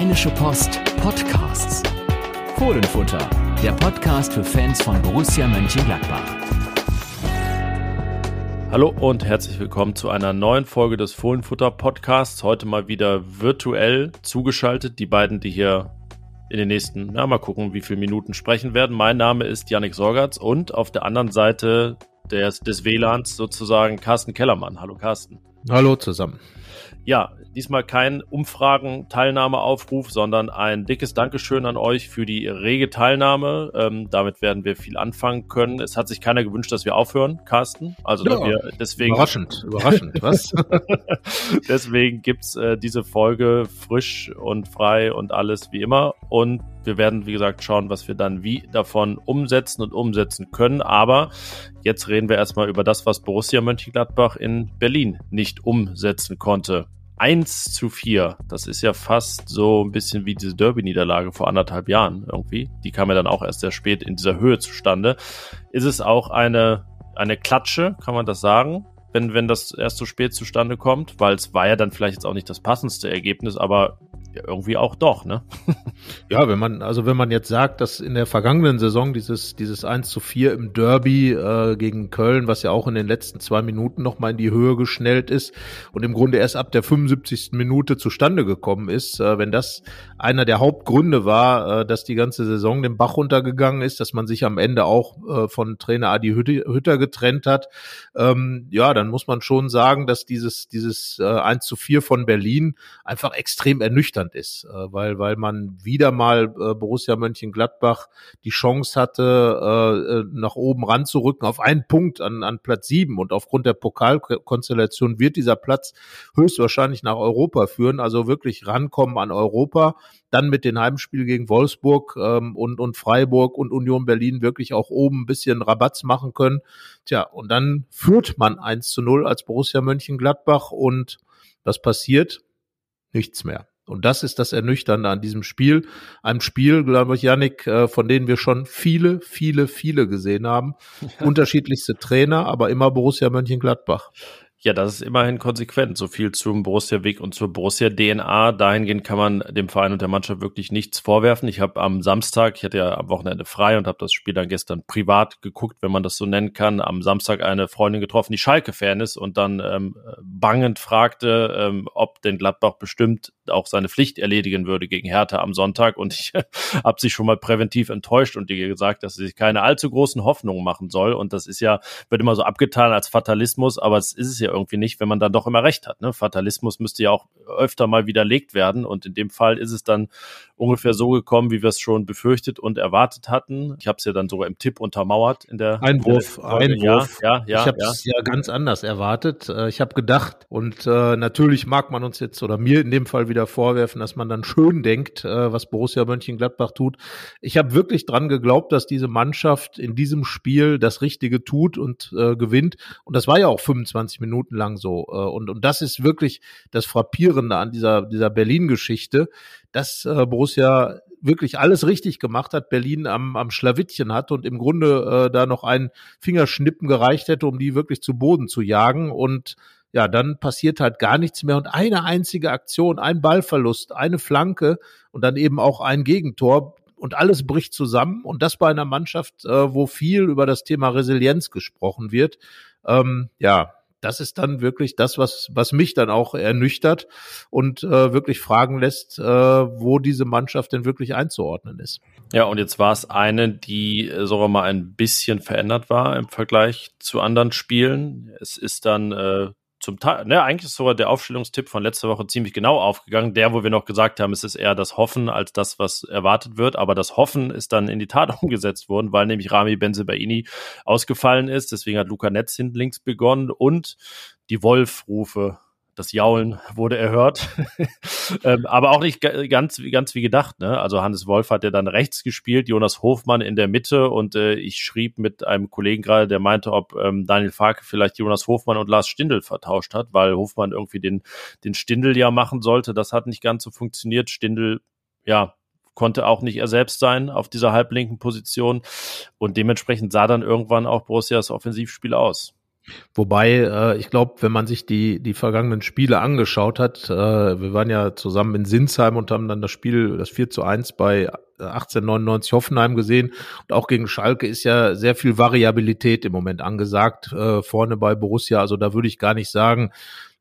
Rheinische Post Podcasts. Fohlenfutter, der Podcast für Fans von Borussia Mönchengladbach. Hallo und herzlich willkommen zu einer neuen Folge des Fohlenfutter Podcasts. Heute mal wieder virtuell zugeschaltet. Die beiden, die hier in den nächsten, na, mal gucken, wie viele Minuten sprechen werden. Mein Name ist Yannick Sorgatz und auf der anderen Seite des, des WLANs sozusagen Carsten Kellermann. Hallo Carsten. Hallo zusammen. Ja, diesmal kein Umfragen-Teilnahmeaufruf, sondern ein dickes Dankeschön an euch für die rege Teilnahme. Ähm, damit werden wir viel anfangen können. Es hat sich keiner gewünscht, dass wir aufhören, Carsten. Also ja, wir deswegen. Überraschend, überraschend, was? deswegen gibt's äh, diese Folge frisch und frei und alles wie immer. Und wir werden, wie gesagt, schauen, was wir dann wie davon umsetzen und umsetzen können. Aber jetzt reden wir erstmal über das, was Borussia Mönchengladbach in Berlin nicht umsetzen konnte. 1 zu 4. Das ist ja fast so ein bisschen wie diese Derby-Niederlage vor anderthalb Jahren irgendwie. Die kam ja dann auch erst sehr spät in dieser Höhe zustande. Ist es auch eine, eine Klatsche, kann man das sagen? Wenn, wenn das erst so spät zustande kommt, weil es war ja dann vielleicht jetzt auch nicht das passendste Ergebnis, aber ja, irgendwie auch doch, ne? ja, wenn man, also wenn man jetzt sagt, dass in der vergangenen Saison dieses, dieses 1 zu 4 im Derby äh, gegen Köln, was ja auch in den letzten zwei Minuten nochmal in die Höhe geschnellt ist und im Grunde erst ab der 75. Minute zustande gekommen ist, äh, wenn das einer der Hauptgründe war, äh, dass die ganze Saison den Bach runtergegangen ist, dass man sich am Ende auch äh, von Trainer Adi Hütter getrennt hat, ähm, ja, dann muss man schon sagen, dass dieses, dieses äh, 1 zu 4 von Berlin einfach extrem ernüchternd Zustand ist, äh, weil, weil man wieder mal äh, Borussia Mönchengladbach die Chance hatte, äh, nach oben ranzurücken auf einen Punkt an, an Platz sieben und aufgrund der Pokalkonstellation wird dieser Platz höchstwahrscheinlich nach Europa führen, also wirklich rankommen an Europa, dann mit den Heimspielen gegen Wolfsburg ähm, und, und Freiburg und Union Berlin wirklich auch oben ein bisschen Rabatz machen können. Tja, und dann führt man 1 zu 0 als Borussia Mönchengladbach und was passiert? Nichts mehr. Und das ist das Ernüchternde an diesem Spiel. Ein Spiel, glaube ich, Yannick, äh, von denen wir schon viele, viele, viele gesehen haben. Unterschiedlichste Trainer, aber immer Borussia Mönchengladbach. Ja, das ist immerhin konsequent. So viel zum Borussia-Weg und zur Borussia-DNA. Dahingehend kann man dem Verein und der Mannschaft wirklich nichts vorwerfen. Ich habe am Samstag, ich hatte ja am Wochenende frei und habe das Spiel dann gestern privat geguckt, wenn man das so nennen kann, am Samstag eine Freundin getroffen, die Schalke-Fan ist und dann ähm, bangend fragte, ähm, ob denn Gladbach bestimmt auch seine Pflicht erledigen würde gegen Hertha am Sonntag. Und ich habe sich schon mal präventiv enttäuscht und ihr gesagt, dass sie sich keine allzu großen Hoffnungen machen soll. Und das ist ja, wird immer so abgetan als Fatalismus, aber es ist es ja irgendwie nicht, wenn man dann doch immer recht hat. Ne? Fatalismus müsste ja auch öfter mal widerlegt werden. Und in dem Fall ist es dann ungefähr so gekommen, wie wir es schon befürchtet und erwartet hatten. Ich habe es ja dann sogar im Tipp untermauert in der Einwurf. In der Einwurf. Ja, ja, ja ich habe es ja. ja. ganz anders erwartet. Äh, ich habe gedacht und äh, natürlich mag man uns jetzt oder mir in dem Fall wieder vorwerfen, dass man dann schön denkt, äh, was Borussia Mönchengladbach tut. Ich habe wirklich dran geglaubt, dass diese Mannschaft in diesem Spiel das Richtige tut und äh, gewinnt. Und das war ja auch 25 Minuten Minuten lang so. Äh, und, und das ist wirklich das Frappierende an dieser, dieser Berlin-Geschichte, dass äh, Borussia wirklich alles richtig gemacht hat, Berlin am, am Schlawittchen hat und im Grunde äh, da noch ein Fingerschnippen gereicht hätte, um die wirklich zu Boden zu jagen. Und ja, dann passiert halt gar nichts mehr. Und eine einzige Aktion, ein Ballverlust, eine Flanke und dann eben auch ein Gegentor. Und alles bricht zusammen. Und das bei einer Mannschaft, äh, wo viel über das Thema Resilienz gesprochen wird. Ähm, ja, das ist dann wirklich das, was, was mich dann auch ernüchtert und äh, wirklich fragen lässt, äh, wo diese Mannschaft denn wirklich einzuordnen ist. Ja, und jetzt war es eine, die, äh, sagen wir mal, ein bisschen verändert war im Vergleich zu anderen Spielen. Es ist dann äh, zum Teil, ne, eigentlich ist sogar der Aufstellungstipp von letzter Woche ziemlich genau aufgegangen. Der, wo wir noch gesagt haben, es ist eher das Hoffen als das, was erwartet wird. Aber das Hoffen ist dann in die Tat umgesetzt worden, weil nämlich Rami Benzebaini ausgefallen ist. Deswegen hat Luca Netz hinten links begonnen und die Wolf-Rufe das Jaulen wurde erhört. ähm, aber auch nicht ganz, ganz wie gedacht. Ne? Also Hannes Wolf hat ja dann rechts gespielt, Jonas Hofmann in der Mitte und äh, ich schrieb mit einem Kollegen gerade, der meinte, ob ähm, Daniel Farke vielleicht Jonas Hofmann und Lars Stindl vertauscht hat, weil Hofmann irgendwie den, den Stindl ja machen sollte. Das hat nicht ganz so funktioniert. Stindl, ja, konnte auch nicht er selbst sein auf dieser halblinken Position und dementsprechend sah dann irgendwann auch Borussias Offensivspiel aus. Wobei, äh, ich glaube, wenn man sich die, die vergangenen Spiele angeschaut hat, äh, wir waren ja zusammen in Sinsheim und haben dann das Spiel, das 4 zu 1 bei 1899 Hoffenheim gesehen. Und auch gegen Schalke ist ja sehr viel Variabilität im Moment angesagt, äh, vorne bei Borussia. Also da würde ich gar nicht sagen,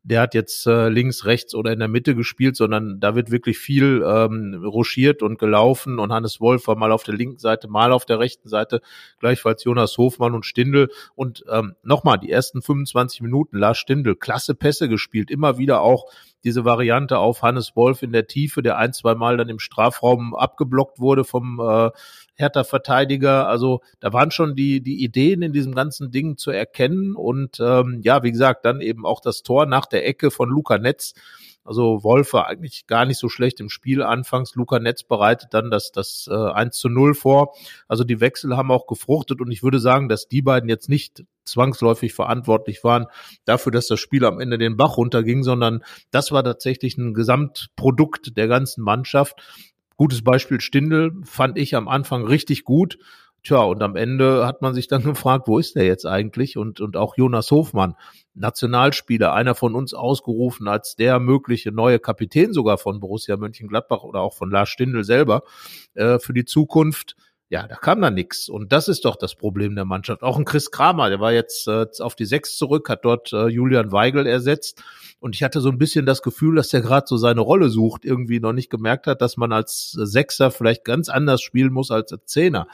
der hat jetzt äh, links, rechts oder in der Mitte gespielt, sondern da wird wirklich viel ähm, ruschiert und gelaufen und Hannes Wolf war mal auf der linken Seite, mal auf der rechten Seite, gleichfalls Jonas Hofmann und Stindel und ähm, nochmal die ersten 25 Minuten Lars Stindel, klasse Pässe gespielt, immer wieder auch diese Variante auf Hannes Wolf in der Tiefe, der ein, zwei Mal dann im Strafraum abgeblockt wurde vom äh, Hertha-Verteidiger. Also da waren schon die, die Ideen in diesem ganzen Ding zu erkennen. Und ähm, ja, wie gesagt, dann eben auch das Tor nach der Ecke von Luca Netz. Also Wolf war eigentlich gar nicht so schlecht im Spiel anfangs. Luca Netz bereitet dann das, das äh, 1 zu 0 vor. Also die Wechsel haben auch gefruchtet und ich würde sagen, dass die beiden jetzt nicht zwangsläufig verantwortlich waren dafür, dass das Spiel am Ende den Bach runterging, sondern das war tatsächlich ein Gesamtprodukt der ganzen Mannschaft. Gutes Beispiel Stindel fand ich am Anfang richtig gut. Tja, und am Ende hat man sich dann gefragt, wo ist der jetzt eigentlich? Und, und auch Jonas Hofmann, Nationalspieler, einer von uns ausgerufen als der mögliche neue Kapitän sogar von Borussia Mönchengladbach oder auch von Lars Stindl selber äh, für die Zukunft. Ja, da kam da nichts. Und das ist doch das Problem der Mannschaft. Auch ein Chris Kramer, der war jetzt äh, auf die Sechs zurück, hat dort äh, Julian Weigel ersetzt. Und ich hatte so ein bisschen das Gefühl, dass der gerade so seine Rolle sucht, irgendwie noch nicht gemerkt hat, dass man als Sechser vielleicht ganz anders spielen muss als als Zehner.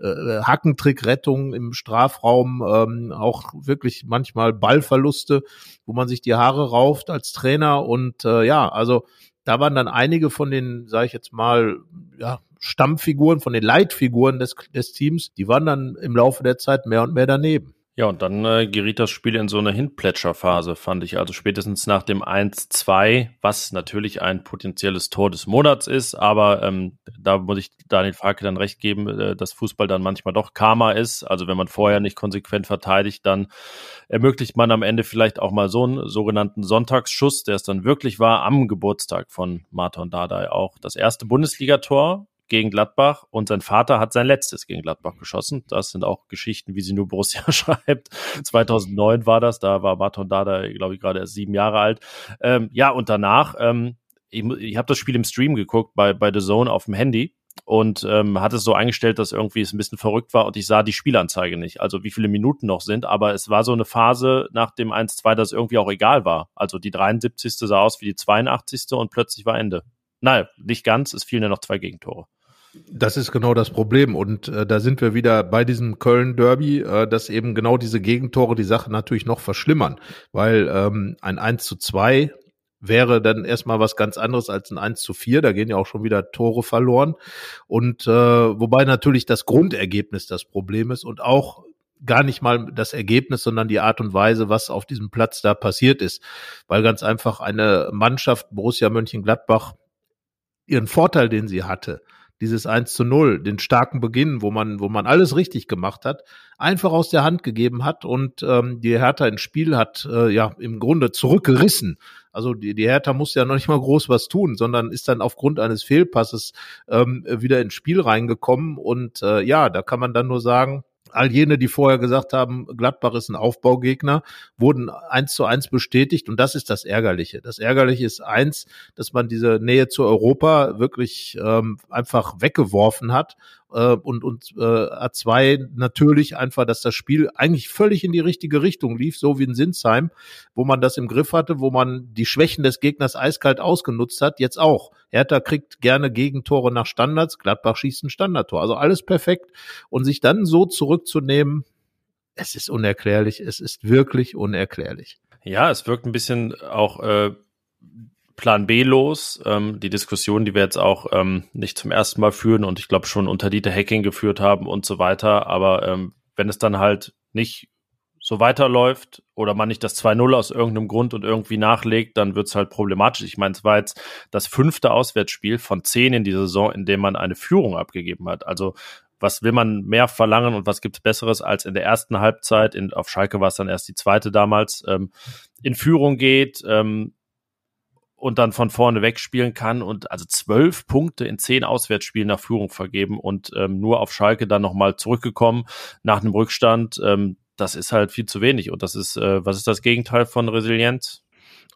Äh, Hackentrick, Rettung im Strafraum, ähm, auch wirklich manchmal Ballverluste, wo man sich die Haare rauft als Trainer. Und äh, ja, also da waren dann einige von den, sage ich jetzt mal, ja, Stammfiguren, von den Leitfiguren des, des Teams, die waren dann im Laufe der Zeit mehr und mehr daneben. Ja, und dann äh, geriet das Spiel in so eine Hinplätscherphase, fand ich. Also spätestens nach dem 1-2, was natürlich ein potenzielles Tor des Monats ist, aber ähm, da muss ich Daniel Farke dann recht geben, äh, dass Fußball dann manchmal doch Karma ist. Also wenn man vorher nicht konsequent verteidigt, dann ermöglicht man am Ende vielleicht auch mal so einen sogenannten Sonntagsschuss, der es dann wirklich war, am Geburtstag von Martin Dardai auch. Das erste Bundesligator gegen Gladbach und sein Vater hat sein letztes gegen Gladbach geschossen. Das sind auch Geschichten, wie sie nur Borussia schreibt. 2009 war das, da war Martin Dada, glaube ich, gerade erst sieben Jahre alt. Ähm, ja, und danach, ähm, ich, ich habe das Spiel im Stream geguckt bei, bei The Zone auf dem Handy und ähm, hat es so eingestellt, dass irgendwie es ein bisschen verrückt war und ich sah die Spielanzeige nicht, also wie viele Minuten noch sind, aber es war so eine Phase nach dem 1-2, dass irgendwie auch egal war. Also die 73. sah aus wie die 82. und plötzlich war Ende. Nein, nicht ganz, es fielen ja noch zwei Gegentore. Das ist genau das Problem. Und äh, da sind wir wieder bei diesem Köln-Derby, äh, dass eben genau diese Gegentore die Sache natürlich noch verschlimmern. Weil ähm, ein 1 zu 2 wäre dann erstmal was ganz anderes als ein 1 zu 4. Da gehen ja auch schon wieder Tore verloren. Und äh, wobei natürlich das Grundergebnis das Problem ist und auch gar nicht mal das Ergebnis, sondern die Art und Weise, was auf diesem Platz da passiert ist. Weil ganz einfach eine Mannschaft Borussia Mönchengladbach ihren Vorteil, den sie hatte, dieses 1 zu 0, den starken Beginn, wo man, wo man alles richtig gemacht hat, einfach aus der Hand gegeben hat und ähm, die Hertha ins Spiel hat, äh, ja, im Grunde zurückgerissen. Also die, die Hertha muss ja noch nicht mal groß was tun, sondern ist dann aufgrund eines Fehlpasses ähm, wieder ins Spiel reingekommen. Und äh, ja, da kann man dann nur sagen, all jene, die vorher gesagt haben, Gladbach ist ein Aufbaugegner, wurden eins zu eins bestätigt und das ist das Ärgerliche. Das Ärgerliche ist eins, dass man diese Nähe zu Europa wirklich ähm, einfach weggeworfen hat äh, und, und äh, A2 natürlich einfach, dass das Spiel eigentlich völlig in die richtige Richtung lief, so wie in Sinsheim, wo man das im Griff hatte, wo man die Schwächen des Gegners eiskalt ausgenutzt hat, jetzt auch. Hertha kriegt gerne Gegentore nach Standards, Gladbach schießt ein Standardtor. Also alles perfekt. Und sich dann so zurückzunehmen, es ist unerklärlich, es ist wirklich unerklärlich. Ja, es wirkt ein bisschen auch äh, Plan B los. Ähm, die Diskussion, die wir jetzt auch ähm, nicht zum ersten Mal führen und ich glaube schon unter Dieter Hacking geführt haben und so weiter. Aber ähm, wenn es dann halt nicht so weiterläuft oder man nicht das 2-0 aus irgendeinem Grund und irgendwie nachlegt, dann wird es halt problematisch. Ich meine, es war jetzt das fünfte Auswärtsspiel von zehn in dieser Saison, in dem man eine Führung abgegeben hat. Also was will man mehr verlangen und was gibt es Besseres als in der ersten Halbzeit, in, auf Schalke war es dann erst die zweite damals, ähm, in Führung geht, ähm, und dann von vorne wegspielen kann und also zwölf Punkte in zehn Auswärtsspielen nach Führung vergeben und ähm, nur auf Schalke dann nochmal zurückgekommen nach einem Rückstand. Ähm, das ist halt viel zu wenig. Und das ist, äh, was ist das Gegenteil von Resilienz?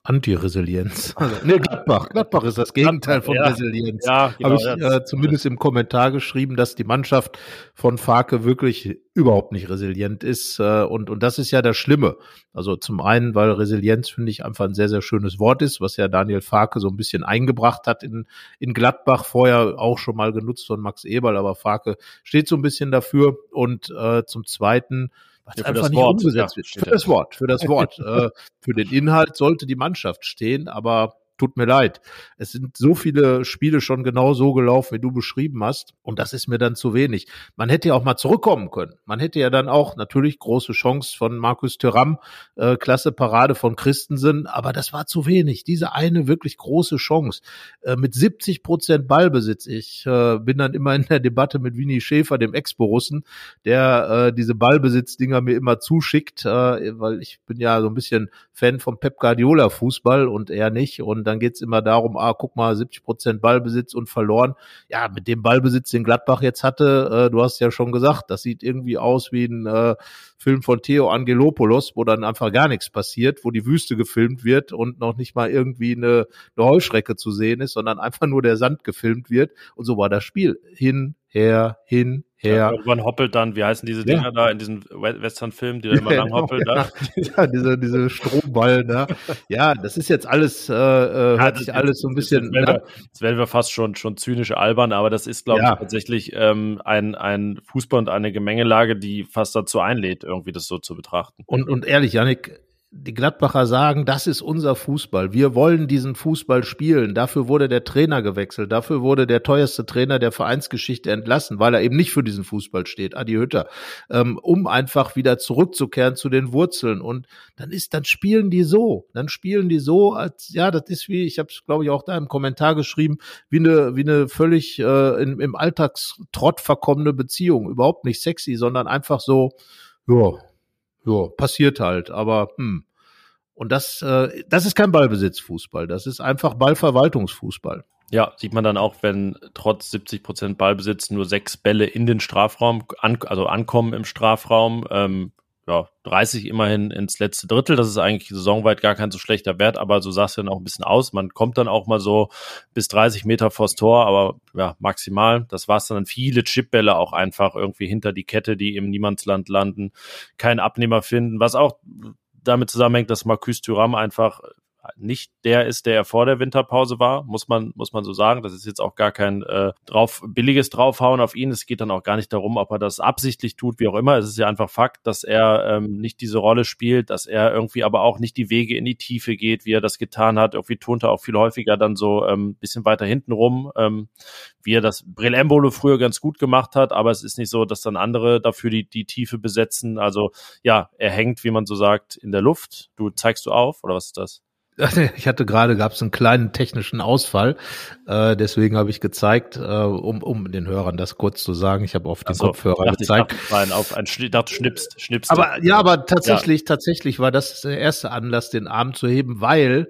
Anti-Resilienz. Also, nee, Gladbach. Gladbach ist das Gegenteil von ja, Resilienz. Ja, genau, Habe ich äh, zumindest im Kommentar geschrieben, dass die Mannschaft von Farke wirklich überhaupt nicht resilient ist. Äh, und, und das ist ja das Schlimme. Also zum einen, weil Resilienz, finde ich, einfach ein sehr, sehr schönes Wort ist, was ja Daniel Farke so ein bisschen eingebracht hat in, in Gladbach, vorher auch schon mal genutzt von Max Eberl, aber Farke steht so ein bisschen dafür. Und äh, zum Zweiten, was ja, einfach nicht Wort, umgesetzt wird. Für das Wort, für das Wort. äh, für den Inhalt sollte die Mannschaft stehen, aber tut mir leid. Es sind so viele Spiele schon genau so gelaufen, wie du beschrieben hast. Und das ist mir dann zu wenig. Man hätte ja auch mal zurückkommen können. Man hätte ja dann auch natürlich große Chance von Markus Thuram, äh, klasse Parade von Christensen. Aber das war zu wenig. Diese eine wirklich große Chance. Äh, mit 70 Prozent Ballbesitz. Ich äh, bin dann immer in der Debatte mit Winnie Schäfer, dem Ex-Borussen, der äh, diese Ballbesitzdinger mir immer zuschickt, äh, weil ich bin ja so ein bisschen Fan vom Pep Guardiola Fußball und er nicht. Und und dann geht's immer darum, ah, guck mal, 70 Prozent Ballbesitz und verloren. Ja, mit dem Ballbesitz, den Gladbach jetzt hatte, äh, du hast ja schon gesagt, das sieht irgendwie aus wie ein äh, Film von Theo Angelopoulos, wo dann einfach gar nichts passiert, wo die Wüste gefilmt wird und noch nicht mal irgendwie eine, eine Heuschrecke zu sehen ist, sondern einfach nur der Sand gefilmt wird. Und so war das Spiel. Hin, her, hin, her. Ja, irgendwann hoppelt dann, wie heißen diese Dinger ja. da in diesen Western-Filmen, die da immer lang hoppeln? Ja, ja, diese, diese Strohballen da. Ja, das ist jetzt alles, äh, äh hört sich alles so ein bisschen. Das werden, wir, das werden wir fast schon, schon zynisch albern, aber das ist, glaube ich, tatsächlich ähm, ein, ein Fußball und eine Gemengelage, die fast dazu einlädt, irgendwie das so zu betrachten. Und, und ehrlich, Janik, die Gladbacher sagen, das ist unser Fußball. Wir wollen diesen Fußball spielen. Dafür wurde der Trainer gewechselt. Dafür wurde der teuerste Trainer der Vereinsgeschichte entlassen, weil er eben nicht für diesen Fußball steht, Adi Hütter, ähm, um einfach wieder zurückzukehren zu den Wurzeln. Und dann ist, dann spielen die so. Dann spielen die so, als ja, das ist wie, ich habe es glaube ich auch da im Kommentar geschrieben, wie eine wie eine völlig äh, in, im Alltagstrott verkommene Beziehung. Überhaupt nicht sexy, sondern einfach so, ja, ja, passiert halt, aber hm. Und das, äh, das ist kein Ballbesitzfußball, das ist einfach Ballverwaltungsfußball. Ja, sieht man dann auch, wenn trotz 70 Prozent Ballbesitz nur sechs Bälle in den Strafraum, an, also ankommen im Strafraum. Ähm, ja, 30 immerhin ins letzte Drittel. Das ist eigentlich saisonweit gar kein so schlechter Wert, aber so sah es dann auch ein bisschen aus. Man kommt dann auch mal so bis 30 Meter vors Tor, aber ja, maximal. Das war es dann. Viele Chipbälle auch einfach irgendwie hinter die Kette, die im Niemandsland landen, keinen Abnehmer finden, was auch damit zusammenhängt, dass Marcus Thuram einfach nicht der ist, der er vor der Winterpause war, muss man, muss man so sagen. Das ist jetzt auch gar kein äh, drauf, billiges Draufhauen auf ihn. Es geht dann auch gar nicht darum, ob er das absichtlich tut, wie auch immer. Es ist ja einfach Fakt, dass er ähm, nicht diese Rolle spielt, dass er irgendwie aber auch nicht die Wege in die Tiefe geht, wie er das getan hat. Irgendwie tont er auch viel häufiger dann so ähm, bisschen weiter hinten rum, ähm, wie er das Brill Embolo früher ganz gut gemacht hat, aber es ist nicht so, dass dann andere dafür die, die Tiefe besetzen. Also ja, er hängt, wie man so sagt, in der Luft. Du zeigst du auf, oder was ist das? Ich hatte gerade, gab es einen kleinen technischen Ausfall, äh, deswegen habe ich gezeigt, äh, um, um den Hörern das kurz zu sagen. Ich habe auf den so, Kopfhörer gezeigt. Ich dachte, auf ein dachte, schnippst, schnippst. Aber ja, aber tatsächlich, ja. tatsächlich war das der erste Anlass, den Arm zu heben, weil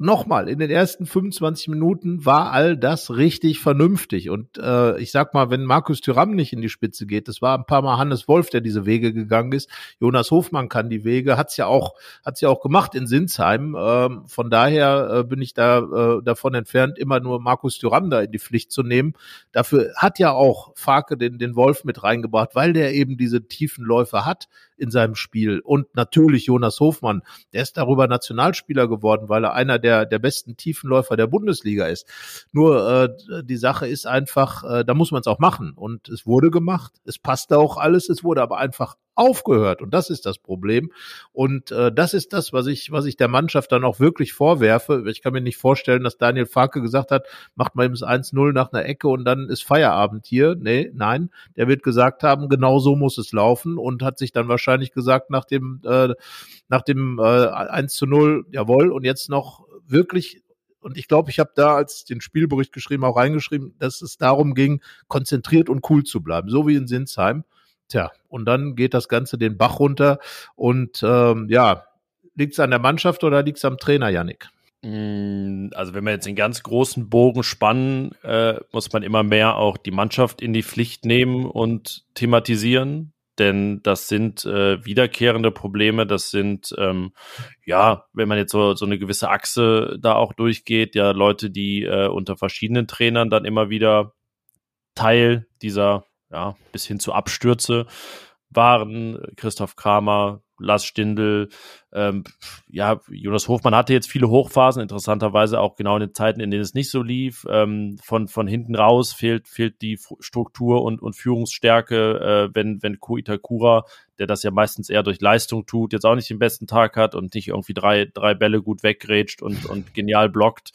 nochmal, in den ersten 25 Minuten war all das richtig vernünftig. Und äh, ich sag mal, wenn Markus Thüram nicht in die Spitze geht, das war ein paar Mal Hannes Wolf, der diese Wege gegangen ist. Jonas Hofmann kann die Wege, hat's ja auch, hat's ja auch gemacht in Sinsheim. Ähm, von daher äh, bin ich da äh, davon entfernt, immer nur Markus Thüram da in die Pflicht zu nehmen. Dafür hat ja auch Farke den, den Wolf mit reingebracht, weil der eben diese tiefen Läufe hat in seinem Spiel. Und natürlich Jonas Hofmann, der ist darüber Nationalspieler geworden, weil er einer der, der besten Tiefenläufer der Bundesliga ist. Nur äh, die Sache ist einfach, äh, da muss man es auch machen. Und es wurde gemacht, es passte auch alles, es wurde aber einfach aufgehört. Und das ist das Problem. Und äh, das ist das, was ich, was ich der Mannschaft dann auch wirklich vorwerfe. Ich kann mir nicht vorstellen, dass Daniel Farke gesagt hat, macht mal eben das 1-0 nach einer Ecke und dann ist Feierabend hier. Nee, nein. Der wird gesagt haben, genau so muss es laufen und hat sich dann wahrscheinlich gesagt nach dem, äh, nach dem äh, 1 zu 0, jawohl, und jetzt noch wirklich und ich glaube, ich habe da, als den Spielbericht geschrieben, auch reingeschrieben, dass es darum ging, konzentriert und cool zu bleiben, so wie in Sinsheim. Tja, und dann geht das Ganze den Bach runter. Und ähm, ja, liegt es an der Mannschaft oder liegt es am Trainer, Yannick? Mm, also wenn wir jetzt den ganz großen Bogen spannen, äh, muss man immer mehr auch die Mannschaft in die Pflicht nehmen und thematisieren denn das sind äh, wiederkehrende Probleme, das sind, ähm, ja, wenn man jetzt so, so eine gewisse Achse da auch durchgeht, ja, Leute, die äh, unter verschiedenen Trainern dann immer wieder Teil dieser, ja, bis hin zu Abstürze waren. Christoph Kramer, Lars Stindl, ähm, ja, Jonas Hofmann hatte jetzt viele Hochphasen, interessanterweise auch genau in den Zeiten, in denen es nicht so lief. Ähm, von, von hinten raus fehlt, fehlt die Struktur und, und Führungsstärke, äh, wenn, wenn Ko Itakura, der das ja meistens eher durch Leistung tut, jetzt auch nicht den besten Tag hat und nicht irgendwie drei, drei Bälle gut weggrätscht und, und genial blockt,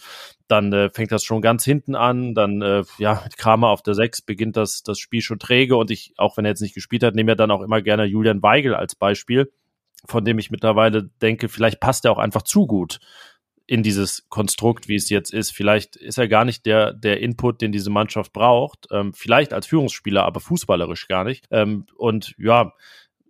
dann äh, fängt das schon ganz hinten an. Dann, äh, ja, mit Kramer auf der Sechs beginnt das, das Spiel schon träge und ich, auch wenn er jetzt nicht gespielt hat, nehme ja dann auch immer gerne Julian Weigel als Beispiel von dem ich mittlerweile denke, vielleicht passt er auch einfach zu gut in dieses Konstrukt, wie es jetzt ist. Vielleicht ist er gar nicht der, der Input, den diese Mannschaft braucht. Ähm, vielleicht als Führungsspieler, aber fußballerisch gar nicht. Ähm, und ja,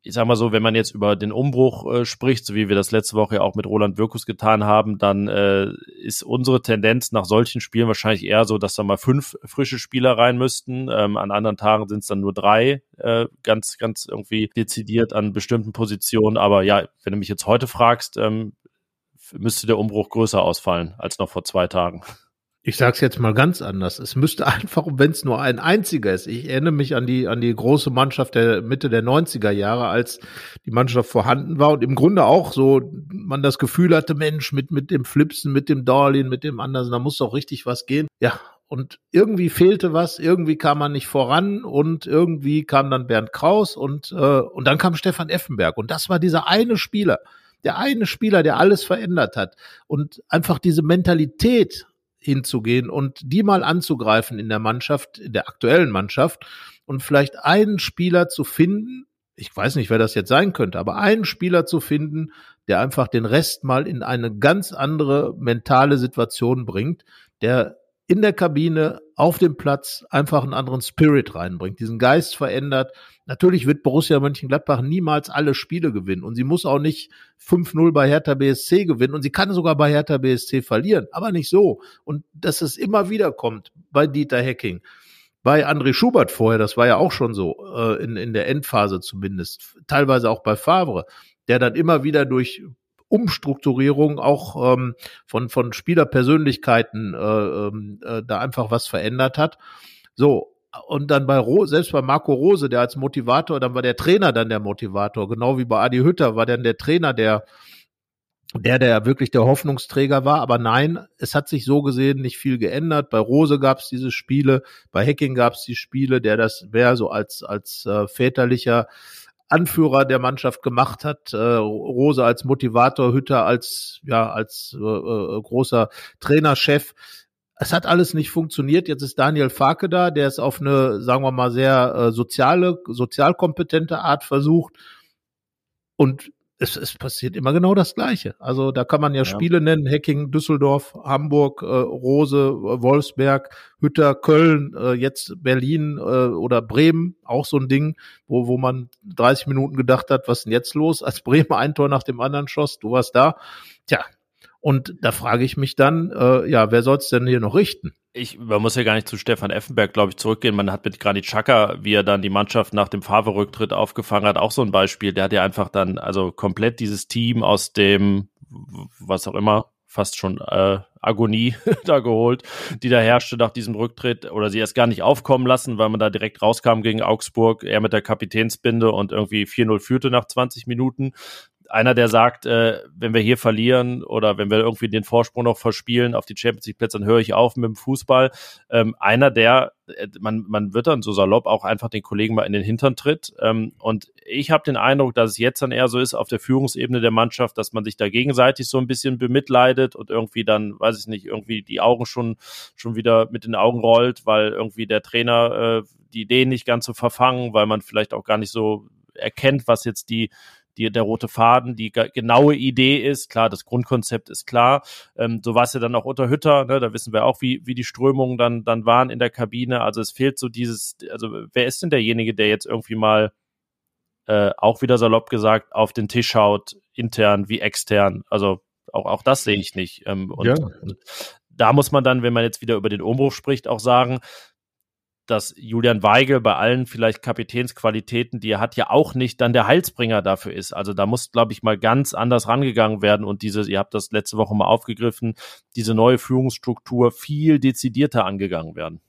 ich sag mal so, wenn man jetzt über den Umbruch äh, spricht, so wie wir das letzte Woche ja auch mit Roland Wirkus getan haben, dann äh, ist unsere Tendenz nach solchen Spielen wahrscheinlich eher so, dass da mal fünf frische Spieler rein müssten. Ähm, an anderen Tagen sind es dann nur drei, äh, ganz, ganz irgendwie dezidiert an bestimmten Positionen. Aber ja, wenn du mich jetzt heute fragst, ähm, müsste der Umbruch größer ausfallen als noch vor zwei Tagen. Ich sage es jetzt mal ganz anders. Es müsste einfach, wenn es nur ein einziger ist. Ich erinnere mich an die an die große Mannschaft der Mitte der 90er Jahre, als die Mannschaft vorhanden war und im Grunde auch so man das Gefühl hatte, Mensch, mit mit dem Flipsen, mit dem Darlehen, mit dem Andersen, da muss doch richtig was gehen. Ja, und irgendwie fehlte was, irgendwie kam man nicht voran und irgendwie kam dann Bernd Kraus und äh, und dann kam Stefan Effenberg und das war dieser eine Spieler, der eine Spieler, der alles verändert hat und einfach diese Mentalität hinzugehen und die mal anzugreifen in der Mannschaft, in der aktuellen Mannschaft und vielleicht einen Spieler zu finden, ich weiß nicht, wer das jetzt sein könnte, aber einen Spieler zu finden, der einfach den Rest mal in eine ganz andere mentale Situation bringt, der in der Kabine, auf dem Platz einfach einen anderen Spirit reinbringt, diesen Geist verändert. Natürlich wird Borussia Mönchengladbach niemals alle Spiele gewinnen und sie muss auch nicht 5-0 bei Hertha BSC gewinnen und sie kann sogar bei Hertha BSC verlieren, aber nicht so. Und dass es immer wieder kommt bei Dieter Hecking, bei André Schubert vorher, das war ja auch schon so, äh, in, in der Endphase zumindest, teilweise auch bei Favre, der dann immer wieder durch Umstrukturierung auch ähm, von, von Spielerpersönlichkeiten äh, ähm, äh, da einfach was verändert hat. So, und dann bei Rose, selbst bei Marco Rose, der als Motivator, dann war der Trainer dann der Motivator, genau wie bei Adi Hütter war dann der Trainer der der, der wirklich der Hoffnungsträger war. Aber nein, es hat sich so gesehen nicht viel geändert. Bei Rose gab es diese Spiele, bei Hacking gab es die Spiele, der das mehr so als, als äh, väterlicher Anführer der Mannschaft gemacht hat. Äh, Rose als Motivator, Hütter als ja als äh, äh, großer Trainerchef. Es hat alles nicht funktioniert. Jetzt ist Daniel Farke da, der es auf eine, sagen wir mal, sehr äh, soziale, sozialkompetente Art versucht. Und es, es passiert immer genau das Gleiche. Also da kann man ja, ja. Spiele nennen, Hacking, Düsseldorf, Hamburg, äh, Rose, äh, Wolfsberg, Hütter, Köln, äh, jetzt Berlin äh, oder Bremen, auch so ein Ding, wo, wo man 30 Minuten gedacht hat, was ist denn jetzt los, als Bremen ein Tor nach dem anderen schoss, du warst da. Tja, und da frage ich mich dann, äh, ja, wer soll es denn hier noch richten? Ich, man muss ja gar nicht zu Stefan Effenberg, glaube ich, zurückgehen. Man hat mit Granit Xhaka, wie er dann die Mannschaft nach dem Favre-Rücktritt aufgefangen hat, auch so ein Beispiel. Der hat ja einfach dann, also komplett dieses Team aus dem, was auch immer, fast schon äh, Agonie da geholt, die da herrschte nach diesem Rücktritt oder sie erst gar nicht aufkommen lassen, weil man da direkt rauskam gegen Augsburg, er mit der Kapitänsbinde und irgendwie 4-0 führte nach 20 Minuten einer, der sagt, äh, wenn wir hier verlieren oder wenn wir irgendwie den Vorsprung noch verspielen auf die Champions League Plätze, dann höre ich auf mit dem Fußball. Ähm, einer, der, äh, man, man wird dann so salopp auch einfach den Kollegen mal in den Hintern tritt. Ähm, und ich habe den Eindruck, dass es jetzt dann eher so ist auf der Führungsebene der Mannschaft, dass man sich da gegenseitig so ein bisschen bemitleidet und irgendwie dann, weiß ich nicht, irgendwie die Augen schon, schon wieder mit den Augen rollt, weil irgendwie der Trainer äh, die Ideen nicht ganz so verfangen, weil man vielleicht auch gar nicht so erkennt, was jetzt die die, der rote Faden, die genaue Idee ist. Klar, das Grundkonzept ist klar. Ähm, so war es ja dann auch unter Hütter, ne? da wissen wir auch, wie, wie die Strömungen dann, dann waren in der Kabine. Also es fehlt so dieses, also wer ist denn derjenige, der jetzt irgendwie mal äh, auch wieder salopp gesagt auf den Tisch schaut, intern wie extern. Also auch, auch das sehe ich nicht. Ähm, und, ja. und da muss man dann, wenn man jetzt wieder über den Umbruch spricht, auch sagen, dass Julian Weigel bei allen vielleicht Kapitänsqualitäten, die er hat, ja auch nicht dann der Heilsbringer dafür ist. Also da muss, glaube ich, mal ganz anders rangegangen werden und diese, ihr habt das letzte Woche mal aufgegriffen, diese neue Führungsstruktur viel dezidierter angegangen werden.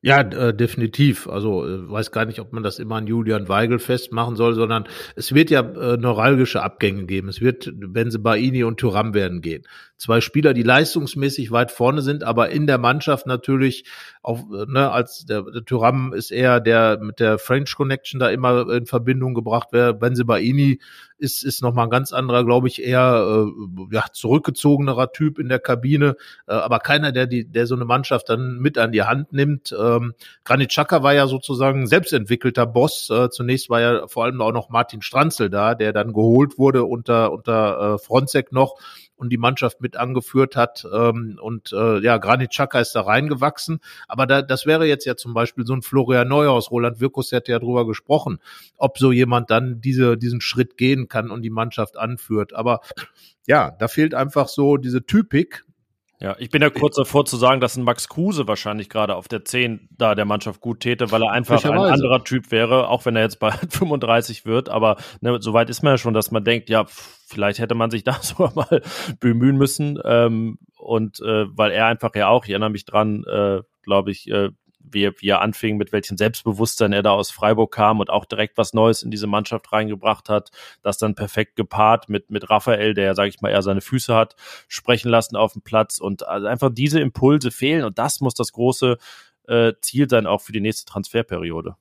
Ja, äh, definitiv. Also äh, weiß gar nicht, ob man das immer an Julian Weigel festmachen soll, sondern es wird ja äh, neuralgische Abgänge geben. Es wird Benze Baini und Thuram werden gehen. Zwei Spieler, die leistungsmäßig weit vorne sind, aber in der Mannschaft natürlich auf, äh, ne, als der, der Thuram ist eher der mit der French Connection da immer in Verbindung gebracht wird. Benze Baini ist, ist nochmal ein ganz anderer, glaube ich, eher äh, ja, zurückgezogenerer Typ in der Kabine, äh, aber keiner, der die, der so eine Mannschaft dann mit an die Hand nimmt. Ähm, Granit Xhaka war ja sozusagen selbstentwickelter Boss. Äh, zunächst war ja vor allem auch noch Martin Stranzel da, der dann geholt wurde unter, unter äh, Fronzek noch und die Mannschaft mit angeführt hat. Ähm, und äh, ja, Granit Xhaka ist da reingewachsen. Aber da, das wäre jetzt ja zum Beispiel so ein Florian Neuhaus. Roland Wirkus hat ja drüber gesprochen, ob so jemand dann diese, diesen Schritt gehen kann und die Mannschaft anführt. Aber ja, da fehlt einfach so diese Typik, ja, ich bin ja kurz davor zu sagen, dass ein Max Kruse wahrscheinlich gerade auf der 10 da der Mannschaft gut täte, weil er einfach ein anderer Typ wäre, auch wenn er jetzt bald 35 wird. Aber ne, so weit ist man ja schon, dass man denkt, ja, vielleicht hätte man sich da sogar mal bemühen müssen. Ähm, und äh, weil er einfach ja auch, ich erinnere mich dran, äh, glaube ich, äh, wie, wie er anfing, mit welchem Selbstbewusstsein er da aus Freiburg kam und auch direkt was Neues in diese Mannschaft reingebracht hat, das dann perfekt gepaart mit, mit Raphael, der ja, sage ich mal, eher seine Füße hat, sprechen lassen auf dem Platz und also einfach diese Impulse fehlen und das muss das große äh, Ziel sein, auch für die nächste Transferperiode.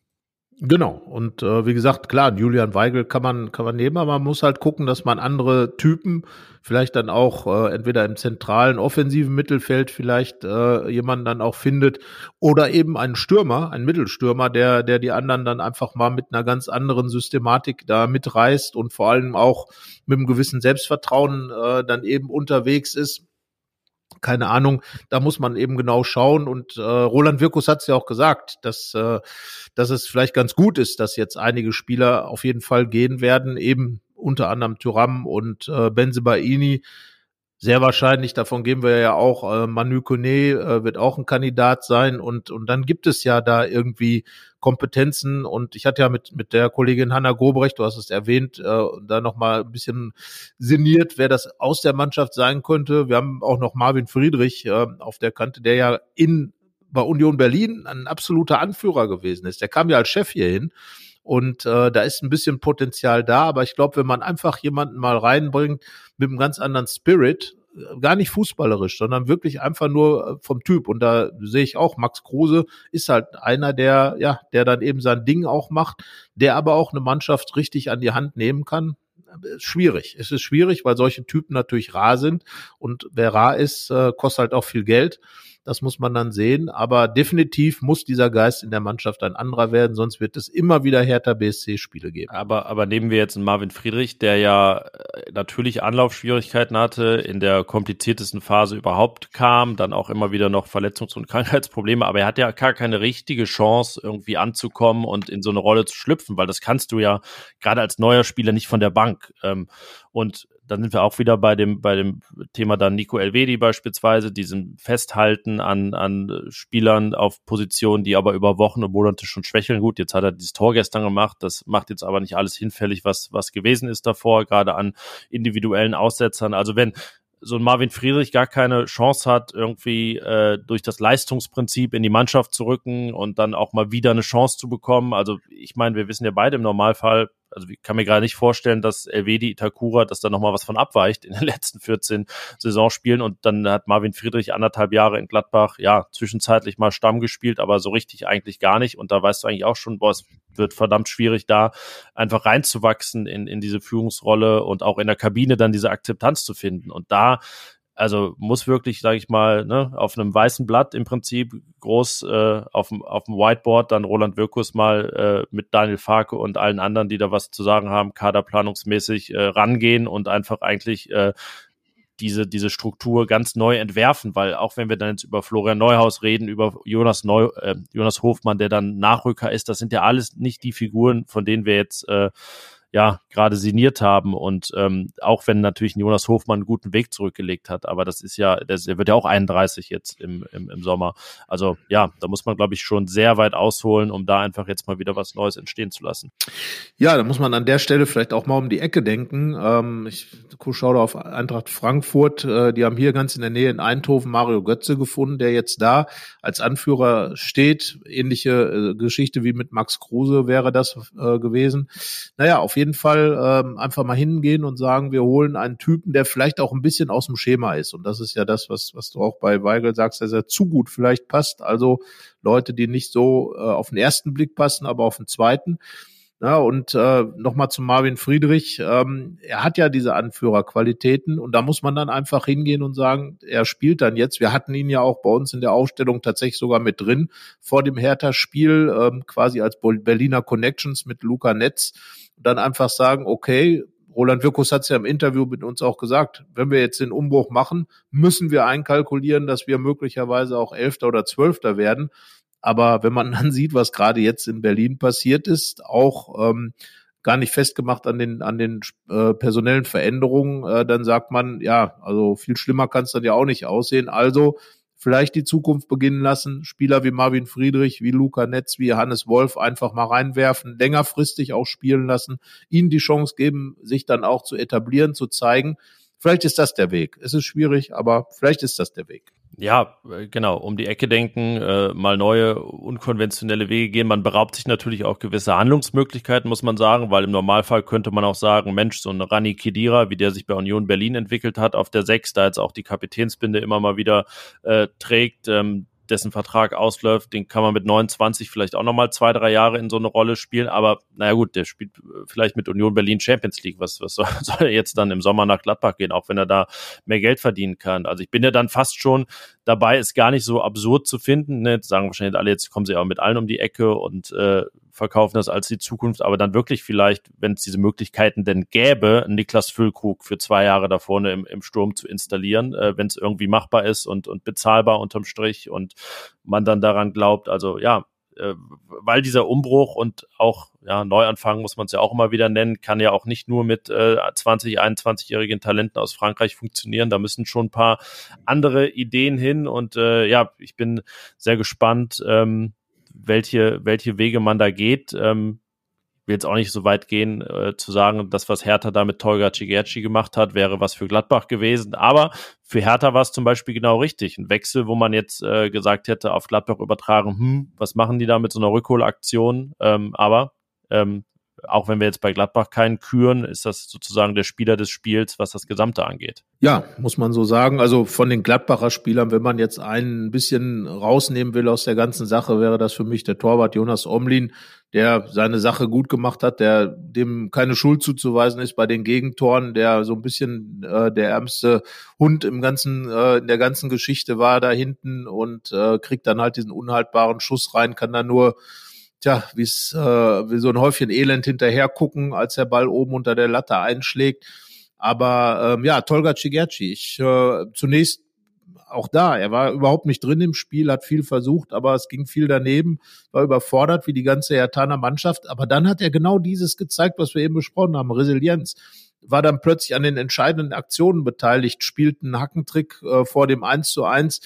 Genau. Und äh, wie gesagt, klar, Julian Weigel kann man, kann man nehmen, aber man muss halt gucken, dass man andere Typen, vielleicht dann auch äh, entweder im zentralen offensiven Mittelfeld vielleicht äh, jemanden dann auch findet oder eben einen Stürmer, einen Mittelstürmer, der, der die anderen dann einfach mal mit einer ganz anderen Systematik da mitreißt und vor allem auch mit einem gewissen Selbstvertrauen äh, dann eben unterwegs ist keine Ahnung, da muss man eben genau schauen. Und äh, Roland Wirkus hat es ja auch gesagt, dass, äh, dass es vielleicht ganz gut ist, dass jetzt einige Spieler auf jeden Fall gehen werden, eben unter anderem Thuram und äh, Benzebaini, sehr wahrscheinlich, davon gehen wir ja auch, äh, Manu Kone äh, wird auch ein Kandidat sein und, und dann gibt es ja da irgendwie Kompetenzen und ich hatte ja mit, mit der Kollegin Hanna Gobrecht, du hast es erwähnt, äh, da nochmal ein bisschen sinniert, wer das aus der Mannschaft sein könnte. Wir haben auch noch Marvin Friedrich äh, auf der Kante, der ja in bei Union Berlin ein absoluter Anführer gewesen ist. Der kam ja als Chef hier hin und äh, da ist ein bisschen Potenzial da, aber ich glaube, wenn man einfach jemanden mal reinbringt mit einem ganz anderen Spirit, äh, gar nicht fußballerisch, sondern wirklich einfach nur äh, vom Typ. Und da sehe ich auch, Max Kruse ist halt einer, der, ja, der dann eben sein Ding auch macht, der aber auch eine Mannschaft richtig an die Hand nehmen kann. Äh, schwierig. Es ist schwierig, weil solche Typen natürlich rar sind. Und wer rar ist, kostet halt auch viel Geld. Das muss man dann sehen. Aber definitiv muss dieser Geist in der Mannschaft ein anderer werden, sonst wird es immer wieder härter BSC-Spiele geben. Aber, aber nehmen wir jetzt einen Marvin Friedrich, der ja äh, natürlich Anlaufschwierigkeiten hatte, in der kompliziertesten Phase überhaupt kam, dann auch immer wieder noch Verletzungs- und Krankheitsprobleme, aber er hat ja gar keine richtige Chance, irgendwie anzukommen und in so eine Rolle zu schlüpfen, weil das kannst du ja gerade als neuer Spieler nicht von der Bank. Ähm, und dann sind wir auch wieder bei dem, bei dem Thema dann Nico Elvedi beispielsweise, diesem Festhalten an, an Spielern auf Positionen, die aber über Wochen und Monate schon schwächeln. Gut, jetzt hat er dieses Tor gestern gemacht. Das macht jetzt aber nicht alles hinfällig, was, was gewesen ist davor, gerade an individuellen Aussetzern. Also wenn so ein Marvin Friedrich gar keine Chance hat, irgendwie äh, durch das Leistungsprinzip in die Mannschaft zu rücken und dann auch mal wieder eine Chance zu bekommen. Also ich meine, wir wissen ja beide im Normalfall, also ich kann mir gerade nicht vorstellen, dass Elvedi Itakura, dass da nochmal was von abweicht in den letzten 14 Saisonspielen. Und dann hat Marvin Friedrich anderthalb Jahre in Gladbach, ja, zwischenzeitlich mal Stamm gespielt, aber so richtig eigentlich gar nicht. Und da weißt du eigentlich auch schon, boah, es wird verdammt schwierig da einfach reinzuwachsen in, in diese Führungsrolle und auch in der Kabine dann diese Akzeptanz zu finden. Und da also muss wirklich, sage ich mal, ne, auf einem weißen Blatt im Prinzip groß äh, auf, dem, auf dem Whiteboard dann Roland Wirkus mal äh, mit Daniel Farke und allen anderen, die da was zu sagen haben, kaderplanungsmäßig äh, rangehen und einfach eigentlich äh, diese, diese Struktur ganz neu entwerfen, weil auch wenn wir dann jetzt über Florian Neuhaus reden, über Jonas Neu, äh, Jonas Hofmann, der dann Nachrücker ist, das sind ja alles nicht die Figuren, von denen wir jetzt äh, ja gerade signiert haben und ähm, auch wenn natürlich Jonas Hofmann einen guten Weg zurückgelegt hat, aber das ist ja, der, der wird ja auch 31 jetzt im, im, im Sommer. Also ja, da muss man glaube ich schon sehr weit ausholen, um da einfach jetzt mal wieder was Neues entstehen zu lassen. Ja, da muss man an der Stelle vielleicht auch mal um die Ecke denken. Ähm, ich schaue da auf Eintracht Frankfurt, äh, die haben hier ganz in der Nähe in Eindhoven Mario Götze gefunden, der jetzt da als Anführer steht. Ähnliche äh, Geschichte wie mit Max Kruse wäre das äh, gewesen. Naja, auf jeden Fall ähm, einfach mal hingehen und sagen, wir holen einen Typen, der vielleicht auch ein bisschen aus dem Schema ist. Und das ist ja das, was, was du auch bei Weigel sagst, dass er zu gut vielleicht passt. Also Leute, die nicht so äh, auf den ersten Blick passen, aber auf den zweiten. Ja, und äh, nochmal zu Marvin Friedrich. Ähm, er hat ja diese Anführerqualitäten und da muss man dann einfach hingehen und sagen, er spielt dann jetzt. Wir hatten ihn ja auch bei uns in der Aufstellung tatsächlich sogar mit drin vor dem Hertha-Spiel, ähm, quasi als Berliner Connections mit Luca Netz. Und dann einfach sagen, okay, Roland Wirkus hat es ja im Interview mit uns auch gesagt, wenn wir jetzt den Umbruch machen, müssen wir einkalkulieren, dass wir möglicherweise auch Elfter oder Zwölfter werden. Aber wenn man dann sieht, was gerade jetzt in Berlin passiert ist, auch ähm, gar nicht festgemacht an den an den äh, personellen Veränderungen, äh, dann sagt man, ja, also viel schlimmer kann es dann ja auch nicht aussehen. Also vielleicht die Zukunft beginnen lassen, Spieler wie Marvin Friedrich, wie Luca Netz, wie Hannes Wolf einfach mal reinwerfen, längerfristig auch spielen lassen, ihnen die Chance geben, sich dann auch zu etablieren, zu zeigen. Vielleicht ist das der Weg. Es ist schwierig, aber vielleicht ist das der Weg. Ja, äh, genau, um die Ecke denken, äh, mal neue, unkonventionelle Wege gehen. Man beraubt sich natürlich auch gewisse Handlungsmöglichkeiten, muss man sagen, weil im Normalfall könnte man auch sagen, Mensch, so ein Rani Kedira, wie der sich bei Union Berlin entwickelt hat, auf der Sechs, da jetzt auch die Kapitänsbinde immer mal wieder äh, trägt, ähm, dessen Vertrag ausläuft, den kann man mit 29 vielleicht auch nochmal zwei, drei Jahre in so eine Rolle spielen. Aber naja gut, der spielt äh, vielleicht mit Union Berlin Champions League. Was, was soll, soll er jetzt dann im Sommer nach Gladbach gehen, auch wenn er da mehr Geld verdienen kann? Also ich bin ja dann fast schon dabei, es gar nicht so absurd zu finden. Ne? Jetzt sagen wahrscheinlich alle, jetzt kommen sie auch mit allen um die Ecke und äh, verkaufen das als die Zukunft, aber dann wirklich vielleicht, wenn es diese Möglichkeiten denn gäbe, Niklas Füllkrug für zwei Jahre da vorne im, im Sturm zu installieren, äh, wenn es irgendwie machbar ist und, und bezahlbar unterm Strich und man dann daran glaubt. Also ja, äh, weil dieser Umbruch und auch ja, Neuanfang muss man es ja auch immer wieder nennen, kann ja auch nicht nur mit äh, 20, 21-jährigen Talenten aus Frankreich funktionieren. Da müssen schon ein paar andere Ideen hin und äh, ja, ich bin sehr gespannt, ähm, welche, welche Wege man da geht. Ähm, will jetzt auch nicht so weit gehen, äh, zu sagen, das, was Hertha da mit Tolga Cigerci gemacht hat, wäre was für Gladbach gewesen. Aber für Hertha war es zum Beispiel genau richtig. Ein Wechsel, wo man jetzt äh, gesagt hätte, auf Gladbach übertragen, hm, was machen die da mit so einer Rückholaktion? Ähm, aber ähm, auch wenn wir jetzt bei Gladbach keinen küren, ist das sozusagen der Spieler des Spiels, was das Gesamte angeht. Ja, muss man so sagen. Also von den Gladbacher Spielern, wenn man jetzt einen ein bisschen rausnehmen will aus der ganzen Sache, wäre das für mich der Torwart Jonas Omlin, der seine Sache gut gemacht hat, der dem keine Schuld zuzuweisen ist bei den Gegentoren, der so ein bisschen äh, der ärmste Hund im ganzen äh, in der ganzen Geschichte war da hinten und äh, kriegt dann halt diesen unhaltbaren Schuss rein, kann dann nur tja, wie's, äh, wie so ein Häufchen Elend hinterher gucken, als der Ball oben unter der Latte einschlägt. Aber ähm, ja, Tolga Cigerci, ich äh, zunächst auch da, er war überhaupt nicht drin im Spiel, hat viel versucht, aber es ging viel daneben, war überfordert wie die ganze Hertaner Mannschaft. Aber dann hat er genau dieses gezeigt, was wir eben besprochen haben, Resilienz. War dann plötzlich an den entscheidenden Aktionen beteiligt, spielt einen Hackentrick äh, vor dem 1 zu 1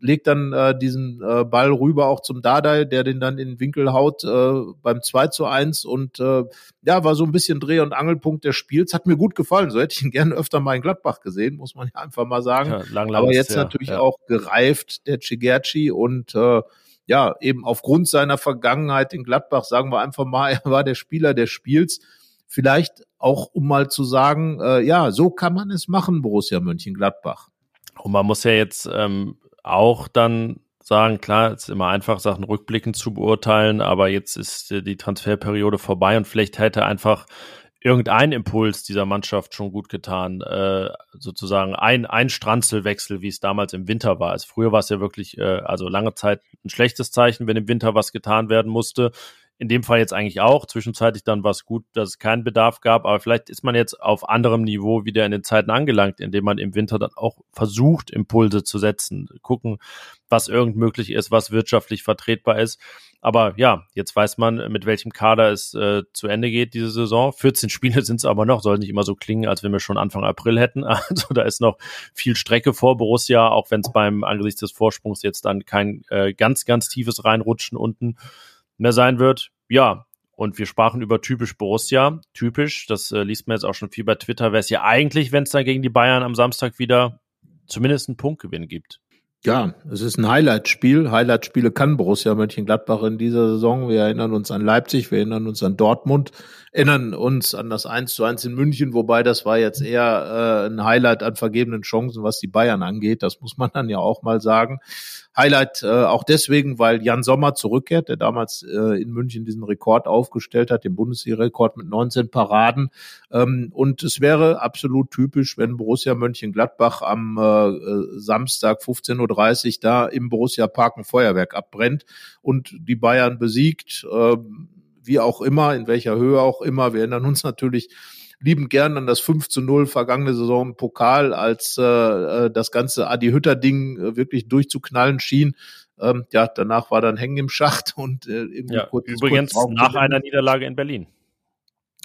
legt dann äh, diesen äh, Ball rüber auch zum Dardai, der den dann in den Winkel haut äh, beim 2 zu 1 und äh, ja, war so ein bisschen Dreh- und Angelpunkt des Spiels. Hat mir gut gefallen. So hätte ich ihn gerne öfter mal in Gladbach gesehen, muss man ja einfach mal sagen. Ja, lang, lang Aber jetzt ja, natürlich ja. auch gereift, der Cigerci und äh, ja, eben aufgrund seiner Vergangenheit in Gladbach, sagen wir einfach mal, er war der Spieler des Spiels. Vielleicht auch, um mal zu sagen, äh, ja, so kann man es machen, Borussia Mönchengladbach. Und man muss ja jetzt ähm, auch dann sagen, klar, es ist immer einfach, Sachen rückblickend zu beurteilen, aber jetzt ist die Transferperiode vorbei und vielleicht hätte einfach irgendein Impuls dieser Mannschaft schon gut getan. Äh, sozusagen ein, ein Stranzelwechsel, wie es damals im Winter war. Also früher war es ja wirklich, äh, also lange Zeit ein schlechtes Zeichen, wenn im Winter was getan werden musste. In dem Fall jetzt eigentlich auch. Zwischenzeitlich dann war es gut, dass es keinen Bedarf gab, aber vielleicht ist man jetzt auf anderem Niveau wieder in den Zeiten angelangt, indem man im Winter dann auch versucht, Impulse zu setzen, gucken, was irgend möglich ist, was wirtschaftlich vertretbar ist. Aber ja, jetzt weiß man, mit welchem Kader es äh, zu Ende geht diese Saison. 14 Spiele sind es aber noch, soll nicht immer so klingen, als wenn wir schon Anfang April hätten. Also da ist noch viel Strecke vor Borussia, auch wenn es beim angesichts des Vorsprungs jetzt dann kein äh, ganz, ganz tiefes Reinrutschen unten mehr sein wird. Ja, und wir sprachen über typisch Borussia. Typisch, das äh, liest man jetzt auch schon viel bei Twitter, wäre es ja eigentlich, wenn es dann gegen die Bayern am Samstag wieder zumindest einen Punktgewinn gibt. Ja, es ist ein Highlight-Spiel. Highlight-Spiele kann Borussia Mönchengladbach in dieser Saison. Wir erinnern uns an Leipzig, wir erinnern uns an Dortmund, erinnern uns an das 1 zu 1 in München, wobei das war jetzt eher äh, ein Highlight an vergebenen Chancen, was die Bayern angeht. Das muss man dann ja auch mal sagen. Highlight äh, auch deswegen, weil Jan Sommer zurückkehrt, der damals äh, in München diesen Rekord aufgestellt hat, den Bundesliga-Rekord mit 19 Paraden. Ähm, und es wäre absolut typisch, wenn Borussia Mönchengladbach am äh, Samstag 15.30 Uhr da im Borussia Park ein Feuerwerk abbrennt und die Bayern besiegt, äh, wie auch immer, in welcher Höhe auch immer. Wir erinnern uns natürlich lieben gern an das 5 zu 0 vergangene Saison im Pokal, als äh, äh, das ganze Adi Hütter-Ding äh, wirklich durchzuknallen schien. Ähm, ja, danach war dann hängen im Schacht und äh, irgendwie ja, kurz, Übrigens kurz nach einer Niederlage in Berlin.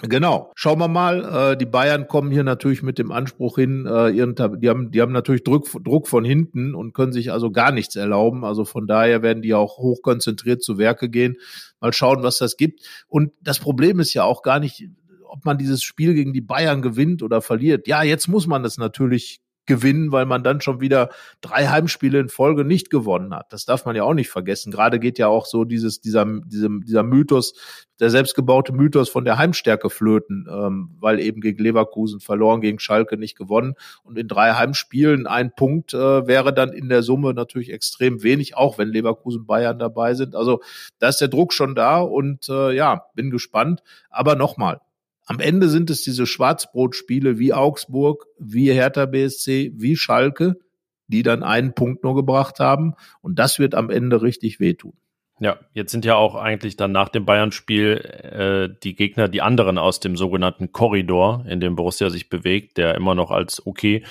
Genau. Schauen wir mal. Äh, die Bayern kommen hier natürlich mit dem Anspruch hin, äh, ihren, die haben, die haben natürlich Druck, Druck von hinten und können sich also gar nichts erlauben. Also von daher werden die auch hochkonzentriert zu Werke gehen. Mal schauen, was das gibt. Und das Problem ist ja auch gar nicht, ob man dieses Spiel gegen die Bayern gewinnt oder verliert. Ja, jetzt muss man das natürlich gewinnen, weil man dann schon wieder drei Heimspiele in Folge nicht gewonnen hat. Das darf man ja auch nicht vergessen. Gerade geht ja auch so dieses, dieser, dieser, dieser Mythos, der selbstgebaute Mythos von der Heimstärke flöten, ähm, weil eben gegen Leverkusen verloren, gegen Schalke nicht gewonnen. Und in drei Heimspielen ein Punkt äh, wäre dann in der Summe natürlich extrem wenig, auch wenn Leverkusen Bayern dabei sind. Also da ist der Druck schon da und äh, ja, bin gespannt. Aber nochmal, am Ende sind es diese Schwarzbrotspiele wie Augsburg, wie Hertha BSC, wie Schalke, die dann einen Punkt nur gebracht haben. Und das wird am Ende richtig wehtun. Ja, jetzt sind ja auch eigentlich dann nach dem Bayern-Spiel äh, die Gegner, die anderen aus dem sogenannten Korridor, in dem Borussia sich bewegt, der immer noch als okay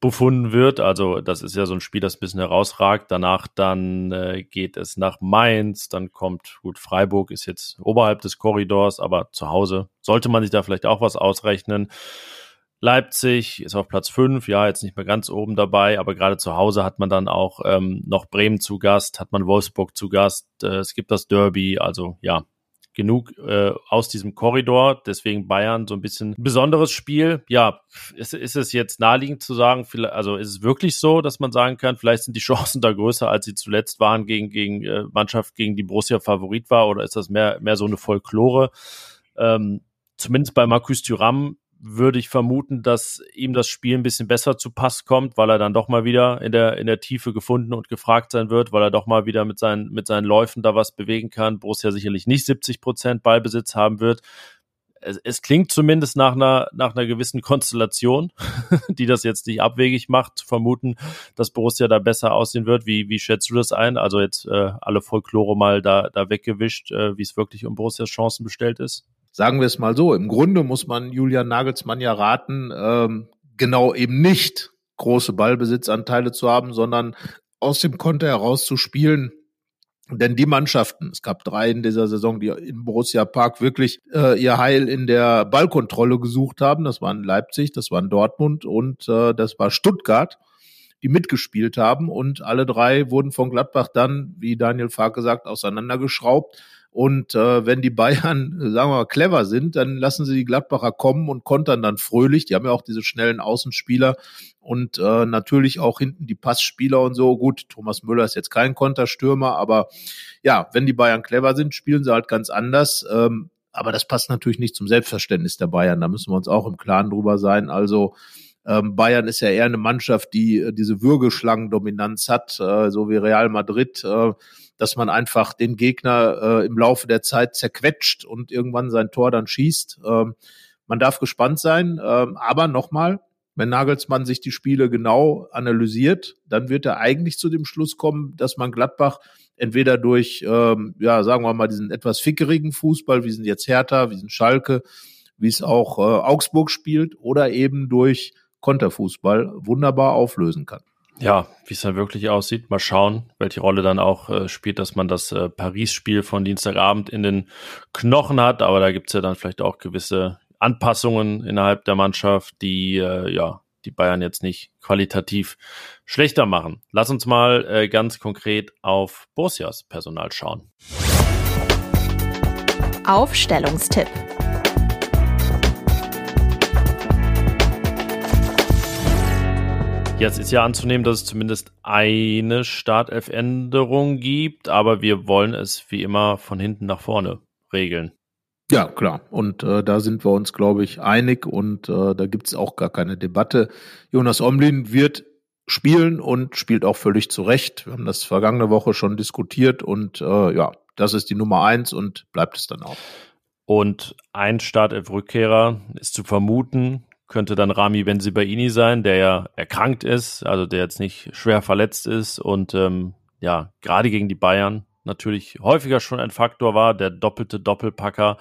befunden wird. Also das ist ja so ein Spiel, das ein bisschen herausragt. Danach dann äh, geht es nach Mainz, dann kommt, gut, Freiburg ist jetzt oberhalb des Korridors, aber zu Hause sollte man sich da vielleicht auch was ausrechnen. Leipzig ist auf Platz fünf, ja, jetzt nicht mehr ganz oben dabei, aber gerade zu Hause hat man dann auch ähm, noch Bremen zu Gast, hat man Wolfsburg zu Gast, äh, es gibt das Derby, also ja, genug äh, aus diesem Korridor. Deswegen Bayern so ein bisschen besonderes Spiel. Ja, ist, ist es jetzt naheliegend zu sagen, also ist es wirklich so, dass man sagen kann, vielleicht sind die Chancen da größer, als sie zuletzt waren gegen, gegen äh, Mannschaft, gegen die Borussia Favorit war, oder ist das mehr, mehr so eine Folklore? Ähm, zumindest bei Marcus Thuram würde ich vermuten, dass ihm das Spiel ein bisschen besser zu Pass kommt, weil er dann doch mal wieder in der, in der Tiefe gefunden und gefragt sein wird, weil er doch mal wieder mit seinen, mit seinen Läufen da was bewegen kann. Borussia sicherlich nicht 70 Prozent Ballbesitz haben wird. Es, es klingt zumindest nach einer, nach einer gewissen Konstellation, die das jetzt nicht abwegig macht, zu vermuten, dass Borussia da besser aussehen wird. Wie, wie schätzt du das ein? Also jetzt äh, alle Folklore mal da, da weggewischt, äh, wie es wirklich um Borussias Chancen bestellt ist? Sagen wir es mal so, im Grunde muss man Julian Nagelsmann ja raten, ähm, genau eben nicht große Ballbesitzanteile zu haben, sondern aus dem Konter heraus zu spielen. Denn die Mannschaften, es gab drei in dieser Saison, die im Borussia Park wirklich äh, ihr Heil in der Ballkontrolle gesucht haben. Das waren Leipzig, das waren Dortmund und äh, das war Stuttgart, die mitgespielt haben. Und alle drei wurden von Gladbach dann, wie Daniel Fark gesagt, auseinandergeschraubt und äh, wenn die Bayern, sagen wir mal, clever sind, dann lassen sie die Gladbacher kommen und kontern dann fröhlich. Die haben ja auch diese schnellen Außenspieler und äh, natürlich auch hinten die Passspieler und so. Gut, Thomas Müller ist jetzt kein Konterstürmer, aber ja, wenn die Bayern clever sind, spielen sie halt ganz anders. Ähm, aber das passt natürlich nicht zum Selbstverständnis der Bayern. Da müssen wir uns auch im Klaren drüber sein. Also ähm, Bayern ist ja eher eine Mannschaft, die äh, diese Würgeschlangendominanz hat, äh, so wie Real Madrid. Äh, dass man einfach den Gegner äh, im Laufe der Zeit zerquetscht und irgendwann sein Tor dann schießt. Ähm, man darf gespannt sein, ähm, aber nochmal, wenn Nagelsmann sich die Spiele genau analysiert, dann wird er eigentlich zu dem Schluss kommen, dass man Gladbach entweder durch, ähm, ja, sagen wir mal, diesen etwas fickerigen Fußball, wie sind jetzt Hertha, wie sind Schalke, wie es auch äh, Augsburg spielt, oder eben durch Konterfußball wunderbar auflösen kann. Ja, wie es dann wirklich aussieht. Mal schauen, welche Rolle dann auch äh, spielt, dass man das äh, Paris-Spiel von Dienstagabend in den Knochen hat. Aber da gibt's ja dann vielleicht auch gewisse Anpassungen innerhalb der Mannschaft, die äh, ja die Bayern jetzt nicht qualitativ schlechter machen. Lass uns mal äh, ganz konkret auf Borussias Personal schauen. Aufstellungstipp. Jetzt ist ja anzunehmen, dass es zumindest eine Startelf-Änderung gibt, aber wir wollen es wie immer von hinten nach vorne regeln. Ja, klar. Und äh, da sind wir uns, glaube ich, einig und äh, da gibt es auch gar keine Debatte. Jonas Omlin wird spielen und spielt auch völlig zu Recht. Wir haben das vergangene Woche schon diskutiert und äh, ja, das ist die Nummer eins und bleibt es dann auch. Und ein Startelf-Rückkehrer ist zu vermuten, könnte dann Rami Benzibaini sein, der ja erkrankt ist, also der jetzt nicht schwer verletzt ist und ähm, ja, gerade gegen die Bayern natürlich häufiger schon ein Faktor war, der doppelte Doppelpacker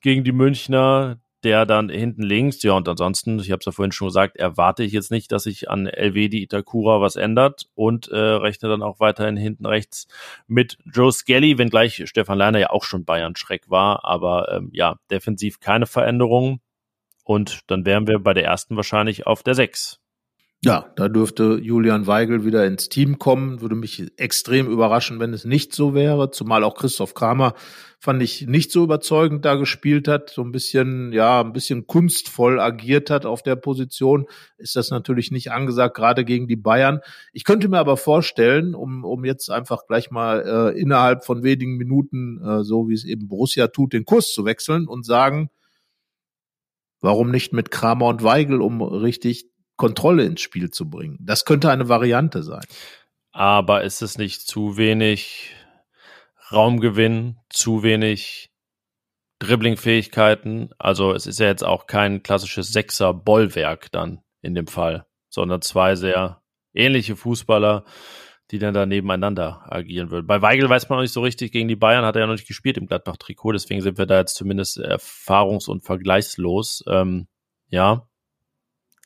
gegen die Münchner, der dann hinten links, ja, und ansonsten, ich habe es ja vorhin schon gesagt, erwarte ich jetzt nicht, dass sich an Elvedi Itakura was ändert und äh, rechne dann auch weiterhin hinten rechts mit Joe Skelly, wenngleich Stefan Leiner ja auch schon Bayern-Schreck war, aber ähm, ja, defensiv keine Veränderung. Und dann wären wir bei der ersten wahrscheinlich auf der 6. Ja, da dürfte Julian Weigel wieder ins Team kommen. Würde mich extrem überraschen, wenn es nicht so wäre. Zumal auch Christoph Kramer fand ich nicht so überzeugend da gespielt hat, so ein bisschen, ja, ein bisschen kunstvoll agiert hat auf der Position. Ist das natürlich nicht angesagt, gerade gegen die Bayern. Ich könnte mir aber vorstellen, um, um jetzt einfach gleich mal äh, innerhalb von wenigen Minuten, äh, so wie es eben Borussia tut, den Kurs zu wechseln und sagen, warum nicht mit Kramer und Weigel, um richtig Kontrolle ins Spiel zu bringen. Das könnte eine Variante sein. Aber ist es nicht zu wenig Raumgewinn, zu wenig Dribblingfähigkeiten? Also es ist ja jetzt auch kein klassisches Sechser-Bollwerk dann in dem Fall, sondern zwei sehr ähnliche Fußballer, die dann da nebeneinander agieren würden. Bei Weigel weiß man noch nicht so richtig, gegen die Bayern hat er ja noch nicht gespielt im Gladbach-Trikot, deswegen sind wir da jetzt zumindest erfahrungs- und vergleichslos. Ähm, ja,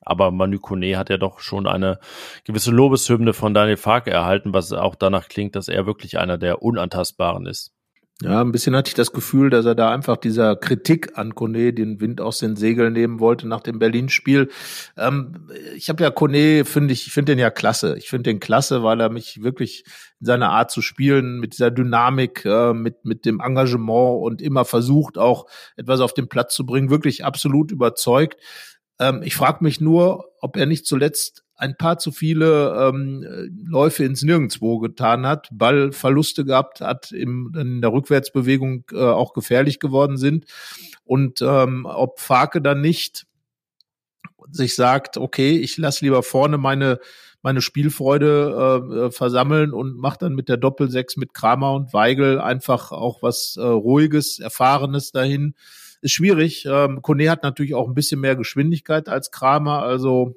aber Manu Kone hat ja doch schon eine gewisse Lobeshymne von Daniel Farke erhalten, was auch danach klingt, dass er wirklich einer der Unantastbaren ist. Ja, ein bisschen hatte ich das Gefühl, dass er da einfach dieser Kritik an Kone den Wind aus den Segeln nehmen wollte nach dem Berlin-Spiel. Ähm, ich habe ja Kone, finde ich, ich finde den ja klasse. Ich finde den klasse, weil er mich wirklich in seiner Art zu spielen, mit dieser Dynamik, äh, mit, mit dem Engagement und immer versucht, auch etwas auf den Platz zu bringen, wirklich absolut überzeugt. Ähm, ich frage mich nur, ob er nicht zuletzt ein paar zu viele ähm, Läufe ins Nirgendwo getan hat, Ballverluste gehabt hat, im, in der Rückwärtsbewegung äh, auch gefährlich geworden sind. Und ähm, ob Farke dann nicht sich sagt, okay, ich lasse lieber vorne meine meine Spielfreude äh, äh versammeln und mache dann mit der Doppelsechs mit Kramer und Weigel einfach auch was äh, ruhiges, erfahrenes dahin ist schwierig. Ähm, Kone hat natürlich auch ein bisschen mehr Geschwindigkeit als Kramer, also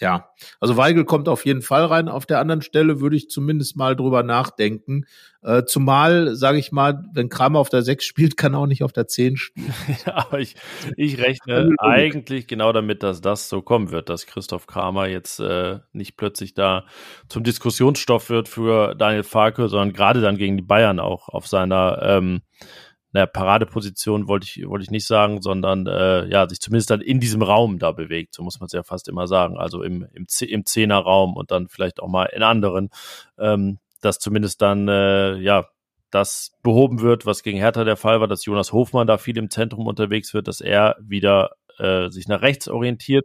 ja, also Weigel kommt auf jeden Fall rein. Auf der anderen Stelle würde ich zumindest mal drüber nachdenken. Äh, zumal, sage ich mal, wenn Kramer auf der 6 spielt, kann er auch nicht auf der 10 spielen. ja, aber ich, ich rechne eigentlich genau damit, dass das so kommen wird, dass Christoph Kramer jetzt äh, nicht plötzlich da zum Diskussionsstoff wird für Daniel Farke, sondern gerade dann gegen die Bayern auch auf seiner ähm, naja, Paradeposition wollte ich, wollte ich nicht sagen, sondern äh, ja, sich zumindest dann in diesem Raum da bewegt, so muss man es ja fast immer sagen. Also im, im, im Zehnerraum und dann vielleicht auch mal in anderen, ähm, dass zumindest dann äh, ja das behoben wird, was gegen Hertha der Fall war, dass Jonas Hofmann da viel im Zentrum unterwegs wird, dass er wieder äh, sich nach rechts orientiert.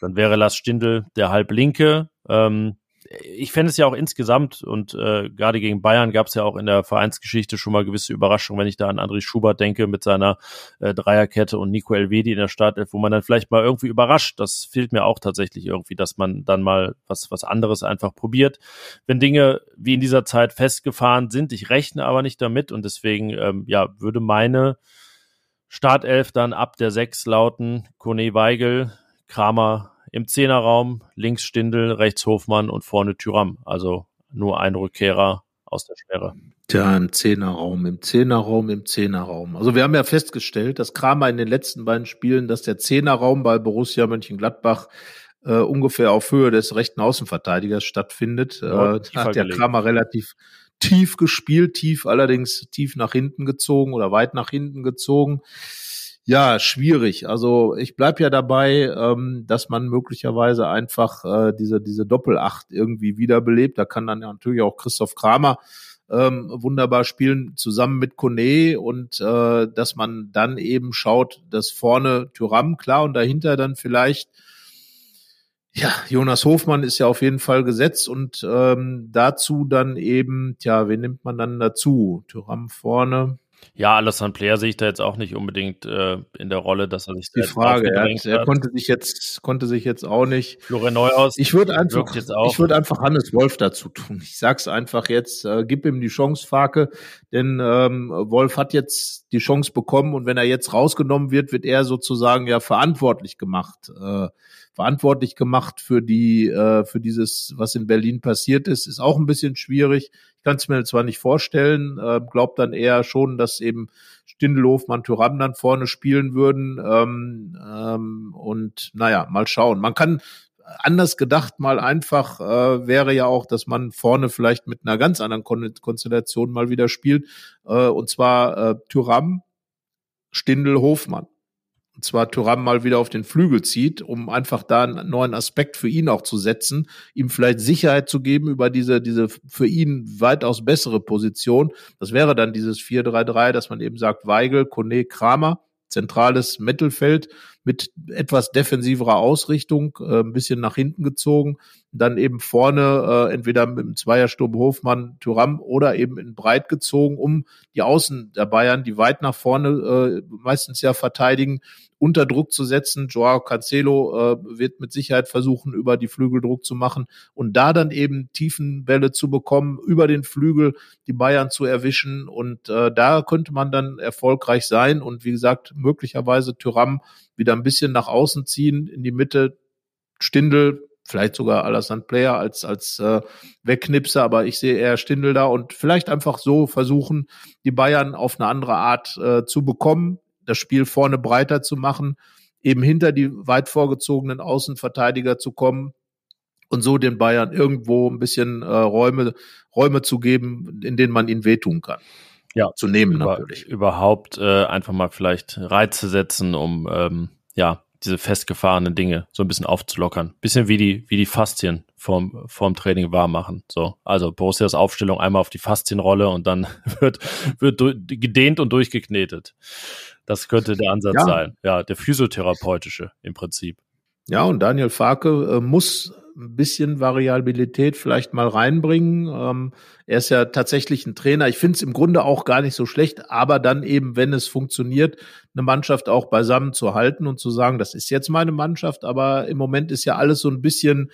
Dann wäre Lars Stindl der Halblinke. Ähm, ich fände es ja auch insgesamt und äh, gerade gegen Bayern gab es ja auch in der Vereinsgeschichte schon mal gewisse Überraschungen, wenn ich da an André Schubert denke mit seiner äh, Dreierkette und Nico Elvedi in der Startelf, wo man dann vielleicht mal irgendwie überrascht. Das fehlt mir auch tatsächlich irgendwie, dass man dann mal was was anderes einfach probiert. Wenn Dinge wie in dieser Zeit festgefahren sind, ich rechne aber nicht damit und deswegen ähm, ja würde meine Startelf dann ab der sechs lauten Kone Weigel, Kramer im Zehnerraum, links Stindel, rechts Hofmann und vorne Tyram. Also nur ein Rückkehrer aus der Sperre. Tja, im Zehnerraum, im Zehnerraum, im Zehnerraum. Also wir haben ja festgestellt, dass Kramer in den letzten beiden Spielen, dass der Zehnerraum bei Borussia Mönchengladbach äh, ungefähr auf Höhe des rechten Außenverteidigers stattfindet. Ja, äh, hat der Kramer relativ tief gespielt, tief allerdings tief nach hinten gezogen oder weit nach hinten gezogen. Ja, schwierig. Also ich bleib ja dabei, ähm, dass man möglicherweise einfach äh, diese, diese Doppelacht irgendwie wiederbelebt. Da kann dann ja natürlich auch Christoph Kramer ähm, wunderbar spielen, zusammen mit Kone und äh, dass man dann eben schaut, dass vorne Tyram klar und dahinter dann vielleicht ja, Jonas Hofmann ist ja auf jeden Fall gesetzt und ähm, dazu dann eben, tja, wen nimmt man dann dazu? Tyram vorne, ja, Alassane Player sehe ich da jetzt auch nicht unbedingt äh, in der Rolle, dass er sich die Frage. Er, hat, er konnte sich jetzt konnte sich jetzt auch nicht. Florian Neuhaus. Ich würde einfach ich würde einfach Hannes Wolf dazu tun. Ich sag's einfach jetzt. Äh, gib ihm die Chance, Farke, denn ähm, Wolf hat jetzt die Chance bekommen und wenn er jetzt rausgenommen wird, wird er sozusagen ja verantwortlich gemacht. Äh, verantwortlich gemacht für die äh, für dieses was in Berlin passiert ist ist auch ein bisschen schwierig kann es mir zwar nicht vorstellen, äh, glaubt dann eher schon, dass eben Stindelhof, Manturam dann vorne spielen würden. Ähm, ähm, und naja, mal schauen. Man kann anders gedacht mal einfach äh, wäre ja auch, dass man vorne vielleicht mit einer ganz anderen Kon Konstellation mal wieder spielt. Äh, und zwar äh, Tyram, Stindel, Hofmann und zwar Thuram mal wieder auf den Flügel zieht, um einfach da einen neuen Aspekt für ihn auch zu setzen, ihm vielleicht Sicherheit zu geben über diese, diese für ihn weitaus bessere Position. Das wäre dann dieses 4-3-3, dass man eben sagt, Weigel, Kone, Kramer zentrales Mittelfeld mit etwas defensiverer Ausrichtung, äh, ein bisschen nach hinten gezogen, dann eben vorne äh, entweder mit dem Zweiersturm Hofmann, Thuram oder eben in breit gezogen, um die Außen der Bayern, die weit nach vorne äh, meistens ja verteidigen, unter Druck zu setzen. Joao Cancelo äh, wird mit Sicherheit versuchen, über die Flügel Druck zu machen und da dann eben tiefen Bälle zu bekommen, über den Flügel die Bayern zu erwischen. Und äh, da könnte man dann erfolgreich sein. Und wie gesagt, möglicherweise Tyram wieder ein bisschen nach außen ziehen, in die Mitte. Stindel, vielleicht sogar Alassane Player als, als äh, Wegknipser, aber ich sehe eher Stindel da und vielleicht einfach so versuchen, die Bayern auf eine andere Art äh, zu bekommen, das Spiel vorne breiter zu machen, eben hinter die weit vorgezogenen Außenverteidiger zu kommen und so den Bayern irgendwo ein bisschen äh, Räume, Räume zu geben, in denen man ihnen wehtun kann. Ja, zu nehmen über, natürlich. Überhaupt äh, einfach mal vielleicht Reize setzen, um ähm, ja diese festgefahrenen Dinge so ein bisschen aufzulockern. Bisschen wie die, wie die Faszien vorm, vorm Training warm machen. So. Also Borussias Aufstellung einmal auf die Faszienrolle und dann wird, wird gedehnt und durchgeknetet. Das könnte der Ansatz ja. sein. Ja, der physiotherapeutische im Prinzip. Ja, und Daniel Farke äh, muss ein bisschen Variabilität vielleicht mal reinbringen. Ähm, er ist ja tatsächlich ein Trainer. Ich finde es im Grunde auch gar nicht so schlecht, aber dann eben, wenn es funktioniert, eine Mannschaft auch beisammen zu halten und zu sagen, das ist jetzt meine Mannschaft, aber im Moment ist ja alles so ein bisschen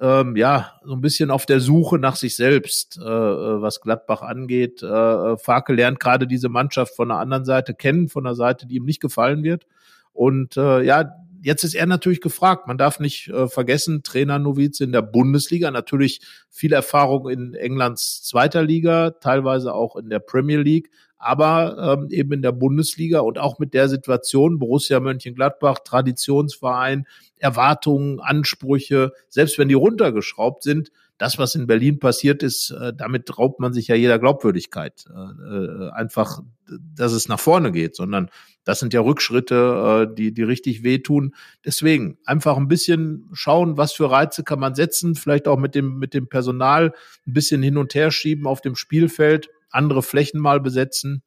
ähm, ja, so ein bisschen auf der Suche nach sich selbst, äh, äh was Gladbach angeht. Äh, äh, Farke lernt gerade diese Mannschaft von der anderen Seite kennen, von der Seite, die ihm nicht gefallen wird. Und äh, ja, jetzt ist er natürlich gefragt. Man darf nicht äh, vergessen, Trainer Noviz in der Bundesliga, natürlich viel Erfahrung in Englands zweiter Liga, teilweise auch in der Premier League, aber ähm, eben in der Bundesliga und auch mit der Situation Borussia Mönchengladbach, Traditionsverein, Erwartungen, Ansprüche, selbst wenn die runtergeschraubt sind, das, was in Berlin passiert ist, äh, damit raubt man sich ja jeder Glaubwürdigkeit. Äh, äh, einfach, dass es nach vorne geht, sondern das sind ja Rückschritte, die, die richtig wehtun. Deswegen einfach ein bisschen schauen, was für Reize kann man setzen, vielleicht auch mit dem, mit dem Personal ein bisschen hin und her schieben auf dem Spielfeld, andere Flächen mal besetzen.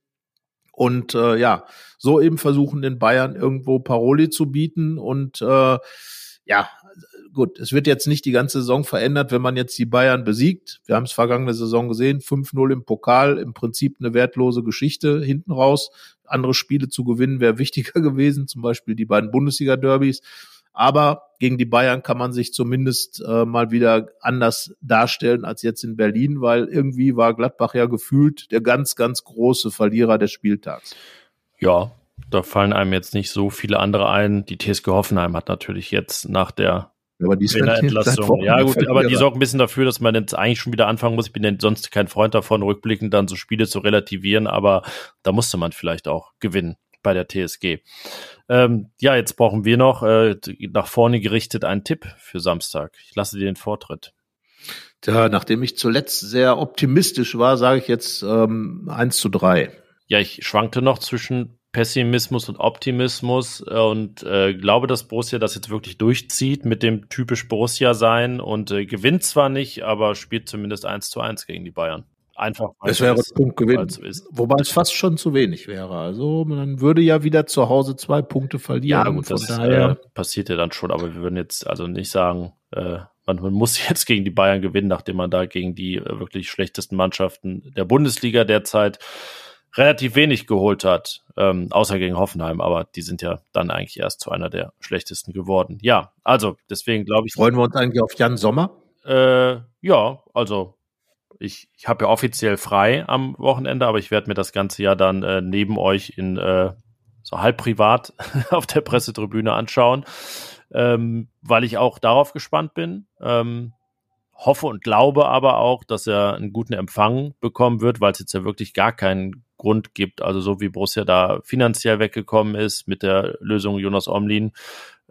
Und äh, ja, so eben versuchen den Bayern irgendwo Paroli zu bieten und äh, ja, gut, es wird jetzt nicht die ganze Saison verändert, wenn man jetzt die Bayern besiegt. Wir haben es vergangene Saison gesehen, 5-0 im Pokal, im Prinzip eine wertlose Geschichte hinten raus. Andere Spiele zu gewinnen wäre wichtiger gewesen, zum Beispiel die beiden Bundesliga-Derbys. Aber gegen die Bayern kann man sich zumindest äh, mal wieder anders darstellen als jetzt in Berlin, weil irgendwie war Gladbach ja gefühlt der ganz, ganz große Verlierer des Spieltags. Ja, da fallen einem jetzt nicht so viele andere ein. Die TSG Hoffenheim hat natürlich jetzt nach der Aber die Trainerentlassung. Ja, gut, aber die sorgt ein bisschen dafür, dass man jetzt eigentlich schon wieder anfangen muss. Ich bin ja sonst kein Freund davon, rückblickend dann so Spiele zu relativieren, aber da musste man vielleicht auch gewinnen bei der TSG. Ähm, ja, jetzt brauchen wir noch äh, nach vorne gerichtet einen Tipp für Samstag. Ich lasse dir den Vortritt. Tja, nachdem ich zuletzt sehr optimistisch war, sage ich jetzt ähm, 1 zu 3. Ja, ich schwankte noch zwischen Pessimismus und Optimismus äh, und äh, glaube, dass Borussia das jetzt wirklich durchzieht mit dem typisch Borussia sein und äh, gewinnt zwar nicht, aber spielt zumindest 1 zu 1 gegen die Bayern. Einfach. Es wäre ein Punktgewinn. Wobei es fast schon zu wenig wäre. Also man würde ja wieder zu Hause zwei Punkte verlieren. Ja, gut, das daher äh, passiert ja dann schon, aber wir würden jetzt also nicht sagen, äh, man, man, muss jetzt gegen die Bayern gewinnen, nachdem man da gegen die äh, wirklich schlechtesten Mannschaften der Bundesliga derzeit relativ wenig geholt hat, ähm, außer gegen Hoffenheim, aber die sind ja dann eigentlich erst zu einer der schlechtesten geworden. Ja, also deswegen glaube ich. Freuen wir uns eigentlich auf Jan Sommer? Äh, ja, also ich, ich habe ja offiziell frei am Wochenende, aber ich werde mir das ganze ja dann äh, neben euch in äh, so halb privat auf der Pressetribüne anschauen, ähm, weil ich auch darauf gespannt bin. Ähm, hoffe und glaube aber auch, dass er einen guten Empfang bekommen wird, weil es jetzt ja wirklich gar keinen Grund gibt. Also so wie Borussia da finanziell weggekommen ist mit der Lösung Jonas Omlin.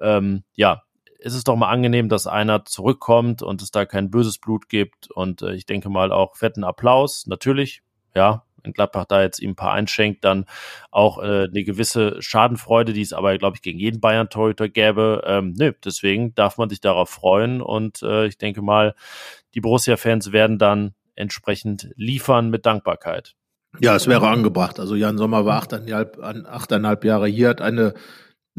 Ähm, ja, ist es doch mal angenehm, dass einer zurückkommt und es da kein böses Blut gibt. Und äh, ich denke mal auch fetten Applaus. Natürlich, ja, wenn Gladbach da jetzt ihm ein paar einschenkt, dann auch äh, eine gewisse Schadenfreude, die es aber, glaube ich, gegen jeden Bayern-Torhüter gäbe. Ähm, nö, deswegen darf man sich darauf freuen und äh, ich denke mal, die Borussia-Fans werden dann entsprechend liefern mit Dankbarkeit. Ja, es wäre angebracht. Also Jan Sommer war achteinhalb, achteinhalb Jahre hier, hat eine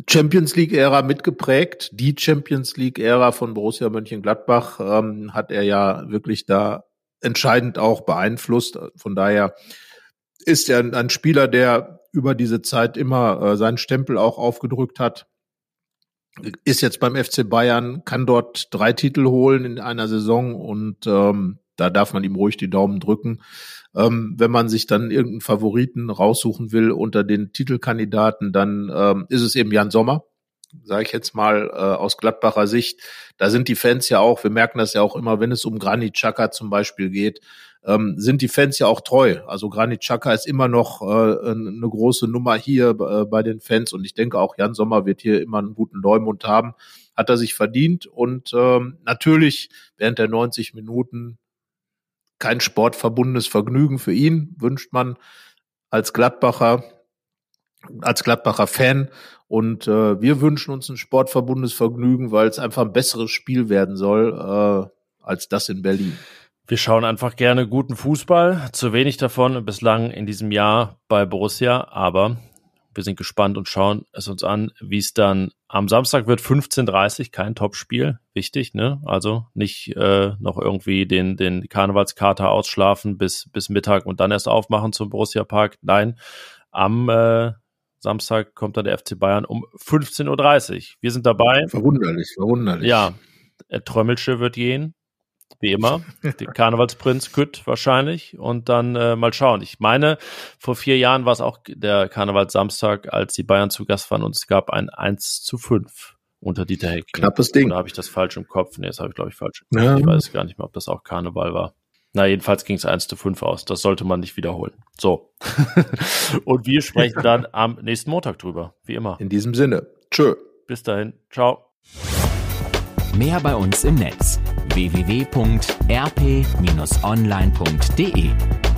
Champions League-Ära mitgeprägt. Die Champions League-Ära von Borussia Mönchengladbach ähm, hat er ja wirklich da entscheidend auch beeinflusst. Von daher ist er ein Spieler, der über diese Zeit immer äh, seinen Stempel auch aufgedrückt hat. Ist jetzt beim FC Bayern, kann dort drei Titel holen in einer Saison und ähm, da darf man ihm ruhig die Daumen drücken. Ähm, wenn man sich dann irgendeinen Favoriten raussuchen will unter den Titelkandidaten, dann ähm, ist es eben Jan Sommer, sage ich jetzt mal äh, aus Gladbacher Sicht. Da sind die Fans ja auch, wir merken das ja auch immer, wenn es um Granit Xhaka zum Beispiel geht, ähm, sind die Fans ja auch treu. Also Granit Xhaka ist immer noch äh, eine große Nummer hier äh, bei den Fans und ich denke auch Jan Sommer wird hier immer einen guten Leumund haben. Hat er sich verdient und ähm, natürlich während der 90 Minuten kein sportverbundenes Vergnügen für ihn, wünscht man als Gladbacher, als Gladbacher Fan. Und äh, wir wünschen uns ein sportverbundenes Vergnügen, weil es einfach ein besseres Spiel werden soll äh, als das in Berlin. Wir schauen einfach gerne guten Fußball. Zu wenig davon bislang in diesem Jahr bei Borussia, aber wir sind gespannt und schauen es uns an, wie es dann am Samstag wird. 15.30 kein Topspiel. Wichtig, ne? Also nicht äh, noch irgendwie den, den Karnevalskater ausschlafen bis, bis Mittag und dann erst aufmachen zum Borussia Park. Nein, am äh, Samstag kommt dann der FC Bayern um 15.30 Uhr. Wir sind dabei. Verwunderlich, verwunderlich. Ja, Trömmelsche wird gehen wie immer. Den Karnevalsprinz Kütt wahrscheinlich. Und dann äh, mal schauen. Ich meine, vor vier Jahren war es auch der Karnevalssamstag, als die Bayern zu Gast waren und es gab ein 1 zu 5 unter Dieter Heck. Knappes Ding. Oder habe ich das falsch im Kopf? Nee, das habe ich, glaube ich, falsch im Kopf. Ja. Ich weiß gar nicht mehr, ob das auch Karneval war. Na, jedenfalls ging es 1 zu 5 aus. Das sollte man nicht wiederholen. So. und wir sprechen dann am nächsten Montag drüber, wie immer. In diesem Sinne. Tschö. Bis dahin. Ciao. Mehr bei uns im Netz www.rp-online.de